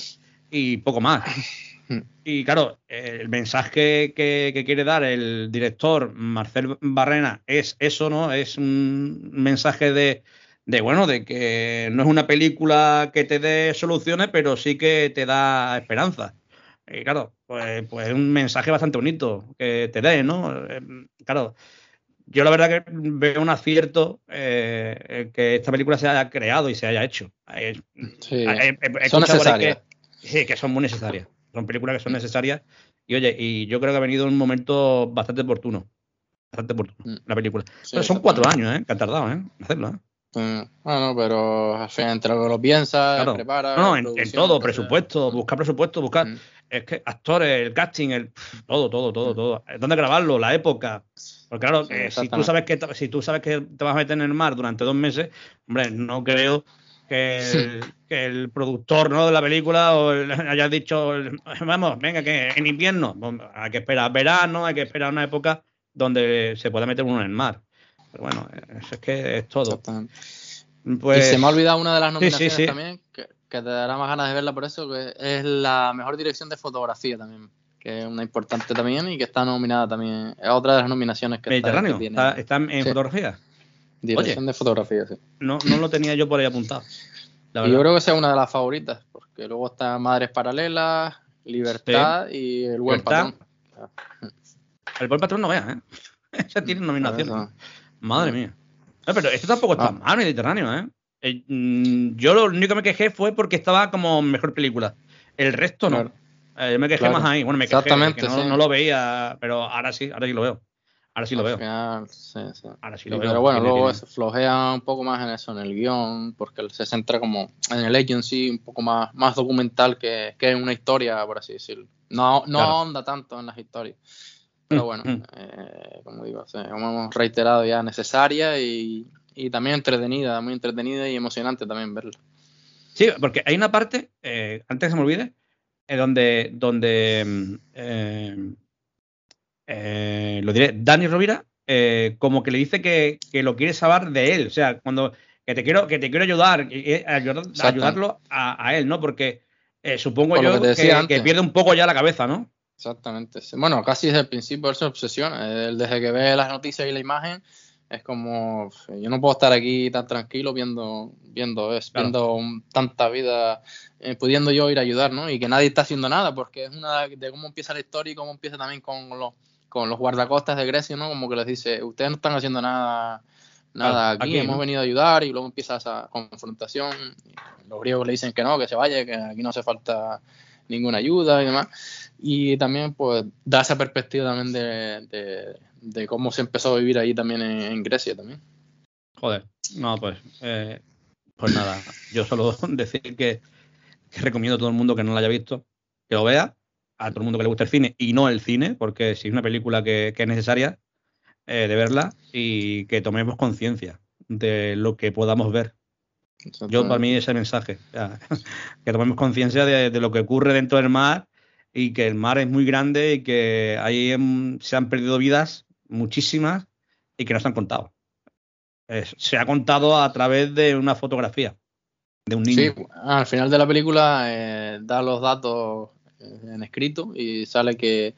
Speaker 1: y poco más.
Speaker 3: Hmm.
Speaker 1: Y claro, el mensaje que, que quiere dar el director Marcel Barrena es eso, ¿no? Es un mensaje de, de, bueno, de que no es una película que te dé soluciones, pero sí que te da esperanza. Y claro, pues, pues es un mensaje bastante bonito que te dé, ¿no? Eh, Claro, yo la verdad que veo un acierto eh, que esta película se haya creado y se haya hecho. Eh,
Speaker 3: Sí.
Speaker 1: he
Speaker 3: Son necesarias.
Speaker 1: Que, sí, que son muy necesarias. Son películas que son necesarias. Y oye, y yo creo que ha venido en un momento bastante oportuno. Bastante oportuno, la película.
Speaker 3: Sí,
Speaker 1: Pero son cuatro años, ¿eh? Que han tardado, ¿eh? En hacerlo, ¿eh?
Speaker 3: Mm, Bueno, pero al fin, entre lo que lo piensas,
Speaker 1: Claro.
Speaker 3: preparas.
Speaker 1: No, en, en todo, presupuesto, buscar presupuesto, buscar.
Speaker 3: Mm.
Speaker 1: Es que actores, el casting, el todo, todo, todo, todo. ¿Dónde grabarlo? La época. Porque claro,
Speaker 3: Sí,
Speaker 1: eh, si tú sabes que si tú sabes que te vas a meter en el mar durante dos meses, hombre, no creo que el, que el productor ¿no? de la película o el- haya dicho, vamos, venga, que en invierno, hay que esperar verano, hay que esperar una época donde se pueda meter uno en el mar. Pero bueno, eso es que es todo. Pues,
Speaker 3: y se me ha olvidado una de las
Speaker 1: sí,
Speaker 3: nominaciones
Speaker 1: sí.
Speaker 3: también, que, que te dará más ganas de verla por eso, que es la mejor dirección de fotografía también, que es una importante también y que está nominada también. Es otra de las nominaciones que, está,
Speaker 1: Mediterráneo,
Speaker 3: que tiene.
Speaker 1: está, está en fotografía.
Speaker 3: Dirección de fotografía, sí.
Speaker 1: No, no lo tenía yo por ahí apuntado. la
Speaker 3: yo creo que esa es una de las favoritas, porque luego está Madres Paralelas, Libertad y El Buen. Patrón.
Speaker 1: El buen patrón no veas, ¿eh? Ese tiene nominación.
Speaker 3: Por eso.
Speaker 1: Madre mía. No, pero esto tampoco está
Speaker 3: Ah.
Speaker 1: mal, Mediterráneo, ¿eh? Eh, mm, Yo lo único que me quejé fue porque estaba como mejor película. El resto no.
Speaker 3: Claro.
Speaker 1: Eh, yo me quejé
Speaker 3: Claro.
Speaker 1: más ahí. Bueno, me quejé,
Speaker 3: Exactamente,
Speaker 1: que no,
Speaker 3: sí.
Speaker 1: no lo veía, pero ahora sí, ahora sí lo veo. Ahora sí lo
Speaker 3: Al
Speaker 1: veo.
Speaker 3: final, sí, sí.
Speaker 1: Ahora sí lo veo.
Speaker 3: pero bueno, luego
Speaker 1: tiene-
Speaker 3: se flojea un poco más en eso, en el guion, porque se centra como en el agency, un poco más, más documental que, que en una historia, por así decirlo. No, no
Speaker 1: Claro.
Speaker 3: ahonda tanto en las historias. Pero
Speaker 1: Mm,
Speaker 3: bueno,
Speaker 1: mm.
Speaker 3: eh, como digo, sí, como hemos reiterado ya, necesaria y, y también entretenida, muy entretenida y emocionante también verla.
Speaker 1: Sí, porque hay una parte, eh, antes que se me olvide, eh, donde, donde mm, eh, eh, lo diré, Dani Rovira, eh, como que le dice que, que lo quiere saber de él. O sea, cuando que te quiero, que te quiero ayudar,
Speaker 3: Exacto.
Speaker 1: ayudarlo a, a él, ¿no? Porque eh, supongo
Speaker 3: Por
Speaker 1: yo
Speaker 3: que
Speaker 1: pierde un poco ya la cabeza, ¿no?
Speaker 3: Exactamente. Bueno, casi desde el principio él se obsesiona. Él, desde que ve las noticias y la imagen, es como, yo no puedo estar aquí tan tranquilo viendo, viendo
Speaker 1: Claro.
Speaker 3: viendo un- tanta vida, eh, pudiendo yo ir a ayudar, ¿no? Y que nadie está haciendo nada, porque es una de cómo empieza la historia y cómo empieza también con los, con los guardacostas de Grecia, ¿no? Como que les dice, ustedes no están haciendo nada, nada aquí,
Speaker 1: aquí,
Speaker 3: hemos
Speaker 1: ¿no?
Speaker 3: venido a ayudar y luego empieza esa confrontación. Los griegos le dicen que no, que se vaya, que aquí no hace falta ninguna ayuda y demás. Y también, pues, da esa perspectiva también de, de- de cómo se empezó a vivir ahí también en, en Grecia también.
Speaker 1: Joder, no, pues, eh, pues nada, yo solo decir que, que recomiendo a todo el mundo que no lo haya visto, que lo vea, a todo el mundo que le guste el cine y no el cine, porque si es una película que, que es necesaria eh, de verla y que tomemos conciencia de lo que podamos ver. Yo para mí ese mensaje, que tomemos conciencia de, de lo que ocurre dentro del mar y que el mar es muy grande y que ahí em, se han perdido vidas muchísimas y que no se han contado. Se ha contado a través de una fotografía de un niño.
Speaker 3: Sí, al final de la película eh, da los datos en escrito y sale que,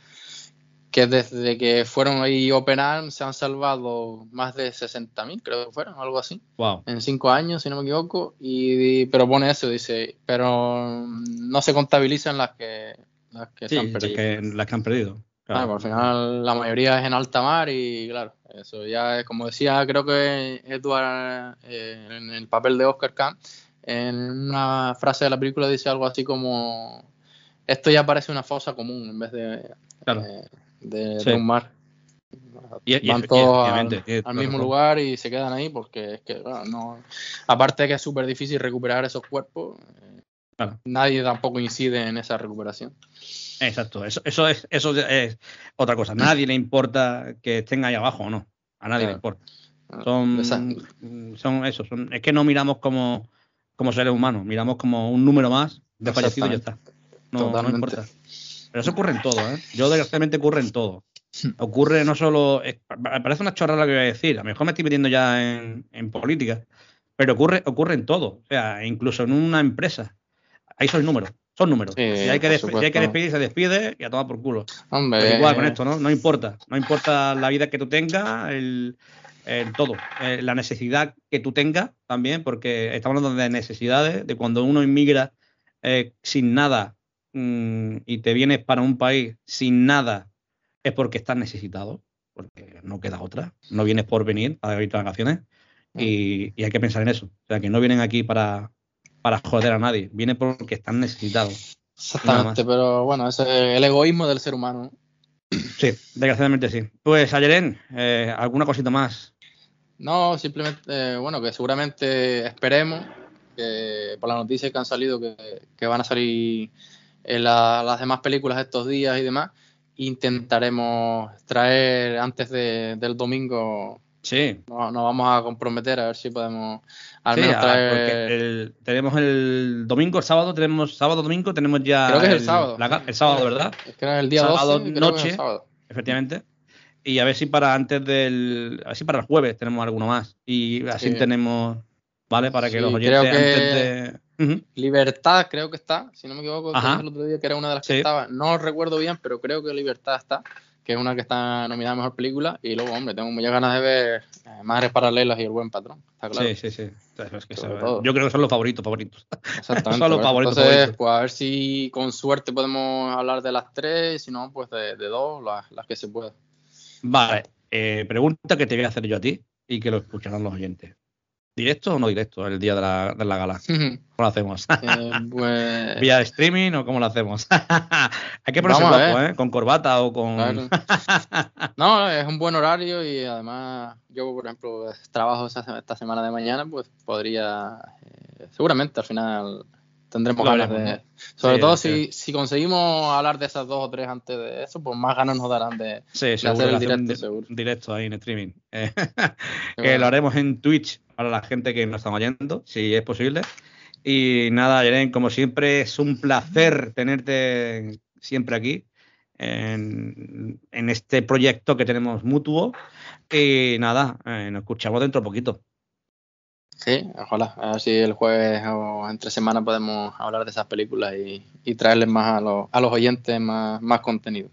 Speaker 3: que desde que fueron ahí Open Arms se han salvado más de 60.000, creo que fueron, algo así,
Speaker 1: Wow.
Speaker 3: en cinco años, si no me equivoco. Y, pero pone eso, dice, pero no se contabilizan las que, las que
Speaker 1: Sí,
Speaker 3: se han
Speaker 1: las
Speaker 3: perdido.
Speaker 1: que, las que han perdido.
Speaker 3: Claro, pues al final la mayoría es en alta mar y claro, eso ya es como decía, creo que Edward eh, en el papel de Oscar Kahn, en una frase de la película dice algo así como esto ya parece una fosa común en vez de,
Speaker 1: Claro.
Speaker 3: eh, de,
Speaker 1: Sí.
Speaker 3: de un mar.
Speaker 1: Y-
Speaker 3: Van
Speaker 1: y
Speaker 3: todos al, mismo lugar y se quedan ahí porque es que bueno, no, aparte de que es súper difícil recuperar esos cuerpos, eh,
Speaker 1: Claro.
Speaker 3: nadie tampoco incide en esa recuperación.
Speaker 1: Exacto, eso, eso, es, eso es otra cosa. Nadie le importa que estén ahí abajo o no. A nadie le importa.
Speaker 3: Ah,
Speaker 1: Son,
Speaker 3: Exacto.
Speaker 1: son eso. Son, es que no miramos como, como seres humanos, miramos como un número más de fallecidos y ya está. No, no importa. Pero eso ocurre en todo, ¿eh? Yo desgraciadamente ocurre en todo. Ocurre no solo. es- pa- parece una chorrada lo que voy a decir. A lo mejor me estoy metiendo ya en, en política. Pero ocurre, ocurre en todo. O sea, incluso en una empresa. Ahí son números. Son números.
Speaker 3: Sí,
Speaker 1: si, hay que si hay que despedir, se despide y a tomar por culo.
Speaker 3: Hombre,
Speaker 1: Pues igual
Speaker 3: eh,
Speaker 1: con esto, ¿no? No importa. No importa la vida que tú tengas, el, el todo. Eh, la necesidad que tú tengas también, porque estamos hablando de necesidades, de cuando uno inmigra eh, sin nada mm, y te vienes para un país sin nada, es porque estás necesitado, porque no queda otra. No vienes por venir para irte de vacaciones y, y hay que pensar en eso. O sea, que no vienen aquí para, para joder a nadie, vienen porque están necesitados.
Speaker 3: Exactamente, pero bueno, ese es el egoísmo del ser humano.
Speaker 1: Sí, desgraciadamente sí. Pues Ayeren, eh, ¿alguna cosita más?
Speaker 3: No, simplemente, eh, bueno, que seguramente esperemos que por las noticias que han salido, que, que van a salir en la- las demás películas estos días y demás, intentaremos traer antes de- del domingo.
Speaker 1: Sí.
Speaker 3: Nos, nos vamos a comprometer a ver si podemos al
Speaker 1: Sí,
Speaker 3: menos traer.
Speaker 1: el- tenemos el domingo, el sábado, tenemos sábado, domingo, tenemos ya
Speaker 3: Creo que es el sábado.
Speaker 1: la el sábado, ¿verdad?
Speaker 3: Es que era el día
Speaker 1: sábado
Speaker 3: 12, creo que es el
Speaker 1: noche,
Speaker 3: sábado.
Speaker 1: efectivamente. Y a ver si para antes del, a ver si para el jueves tenemos alguno más. Y así
Speaker 3: Sí.
Speaker 1: tenemos, ¿vale? Para que
Speaker 3: Sí,
Speaker 1: los oyentes
Speaker 3: que-
Speaker 1: antes de...
Speaker 3: Libertad creo que está, si no me equivoco, el otro día que era una de las que estaba. No recuerdo bien, pero creo que Libertad está, que es una que está nominada a Mejor Película. Y luego, hombre, tengo muchas ganas de ver eh, Madres Paralelas y El Buen Patrón. Está claro.
Speaker 1: Sí, sí, sí. Es que yo creo que son los favoritos, favoritos.
Speaker 3: Exactamente.
Speaker 1: son los favoritos,
Speaker 3: Entonces,
Speaker 1: favoritos.
Speaker 3: pues a ver si con suerte podemos hablar de las tres, si no, pues de, de dos, las, las que se pueda.
Speaker 1: Vale, eh, pregunta que te voy a hacer yo a ti y que lo escucharán los oyentes. ¿Directo o no directo el día de la, de la gala? ¿Cómo lo hacemos?
Speaker 3: Eh, pues,
Speaker 1: ¿Vía streaming o cómo lo hacemos? Hay que ponerse guapo. ¿eh? Con corbata o con...
Speaker 3: Claro. No, es un buen horario y además yo, por ejemplo, trabajo esta semana de mañana, pues podría, eh, seguramente al final tendremos ganas de... Sobre
Speaker 1: Sí,
Speaker 3: todo
Speaker 1: sí.
Speaker 3: si, si conseguimos hablar de esas dos o tres antes de eso, pues más ganas nos darán de,
Speaker 1: Sí,
Speaker 3: de
Speaker 1: seguro.
Speaker 3: hacer el
Speaker 1: un
Speaker 3: directo,
Speaker 1: di-
Speaker 3: seguro.
Speaker 1: directo ahí en streaming. Eh,
Speaker 3: bueno.
Speaker 1: lo haremos en Twitch para la gente que nos está oyendo, si es posible. Y nada, Yeren, como siempre, es un placer tenerte siempre aquí en, en este proyecto que tenemos mutuo. Y nada, eh, nos escuchamos dentro de poquito.
Speaker 3: Sí, ojalá. A ver si el jueves o entre semana podemos hablar de esas películas y, y traerles más a los, a los oyentes más, más contenido.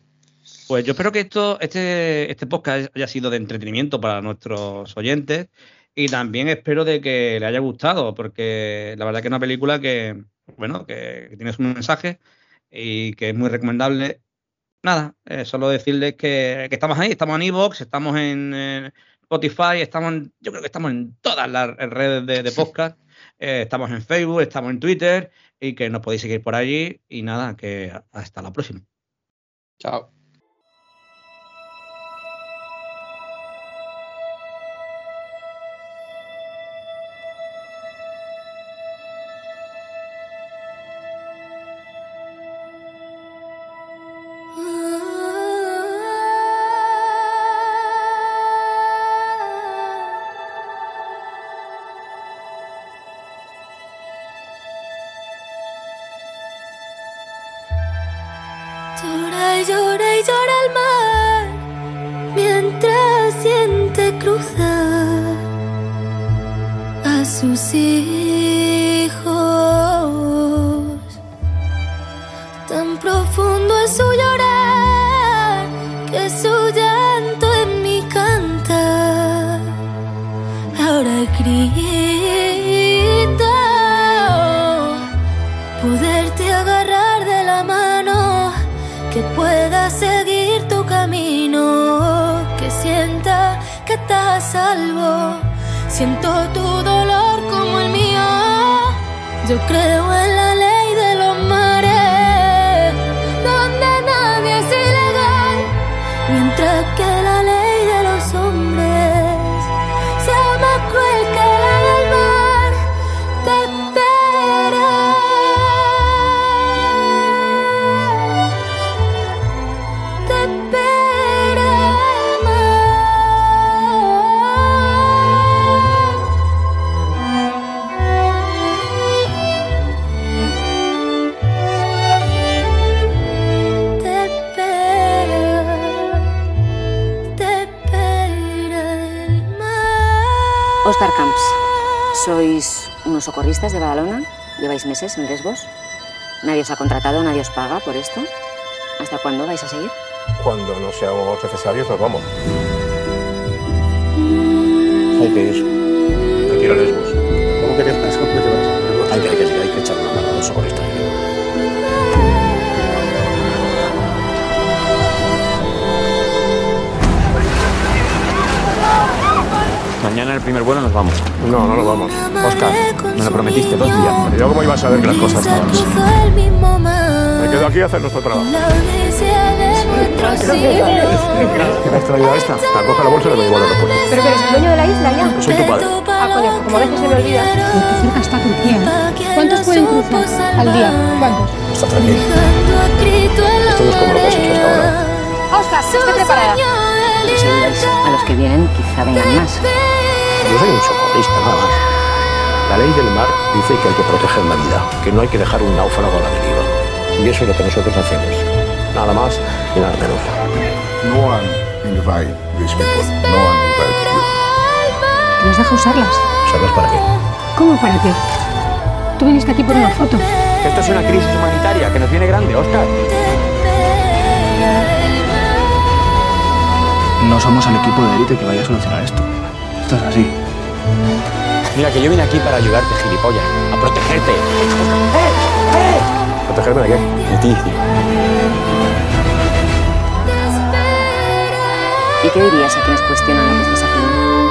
Speaker 1: Pues yo espero que esto, este, este podcast haya sido de entretenimiento para nuestros oyentes y también espero de que le haya gustado, porque la verdad que es una película que, bueno, que, que tiene un mensaje y que es muy recomendable. Nada, eh, solo decirles que, que estamos ahí, estamos en Evox, estamos en eh, Spotify, estamos en- yo creo que estamos en todas las redes de, de podcast, eh, estamos en Facebook, estamos en Twitter y que nos podéis seguir por allí y nada, que hasta la próxima.
Speaker 3: Chao.
Speaker 2: Salvo. Siento tu dolor como el mío, yo creo en la mar.
Speaker 4: Oscar Camps, sois unos socorristas de Badalona, lleváis meses en Lesbos, Nadie os ha contratado, nadie os paga por esto. ¿Hasta cuándo vais a seguir?
Speaker 5: Cuando no seamos necesarios, nos vamos. Hay que ir. Hay que ir a Lesbos.
Speaker 6: ¿Cómo que te vas? ¿Cómo que te vas?
Speaker 5: Hay que, hay que, hay que echar una mano a los socorristas.
Speaker 7: Mañana en el primer vuelo nos vamos.
Speaker 5: No, no nos vamos.
Speaker 7: Oscar, me lo prometiste dos días.
Speaker 5: Pero yo cómo iba a saber que las cosas estaban así. Me quedo aquí a hacer nuestro trabajo. ¿Qué me has traído a esta? La la bolsa y la llevo al aeropuerto.
Speaker 8: ¿Pero que eres el dueño de la isla ya?
Speaker 5: Que soy tu padre.
Speaker 8: Ah, coño, como a veces se me olvida.
Speaker 9: Cerca está Turquía. ¿Cuántos pueden cruzar al día? ¿Cuántos?
Speaker 5: Está tranquilo. Esto no es como lo que has hecho hasta ahora.
Speaker 8: Oscar, estoy preparada.
Speaker 4: Los ayudáis. A los que vienen quizá vengan más.
Speaker 5: Yo soy un socorrista, nada más. La ley del mar dice que hay que proteger la vida, que no hay que dejar un náufrago a la deriva. Y eso es lo que nosotros hacemos. Nada más y nada menos.
Speaker 10: No one invite these people. No one invite you.
Speaker 9: ¿Nos deja usarlas?
Speaker 5: ¿Sabes para qué?
Speaker 9: ¿Cómo para qué? Tú viniste aquí por una foto.
Speaker 7: Esto es una crisis humanitaria que nos viene grande, Oscar.
Speaker 11: No somos el equipo de élite que vaya a solucionar esto. Esto es así.
Speaker 7: Mira que yo vine aquí para ayudarte, gilipollas. A protegerte.
Speaker 5: ¿Protegerme de qué?
Speaker 7: De ti.
Speaker 4: ¿Y qué dirías a quienes cuestionan lo que estás haciendo?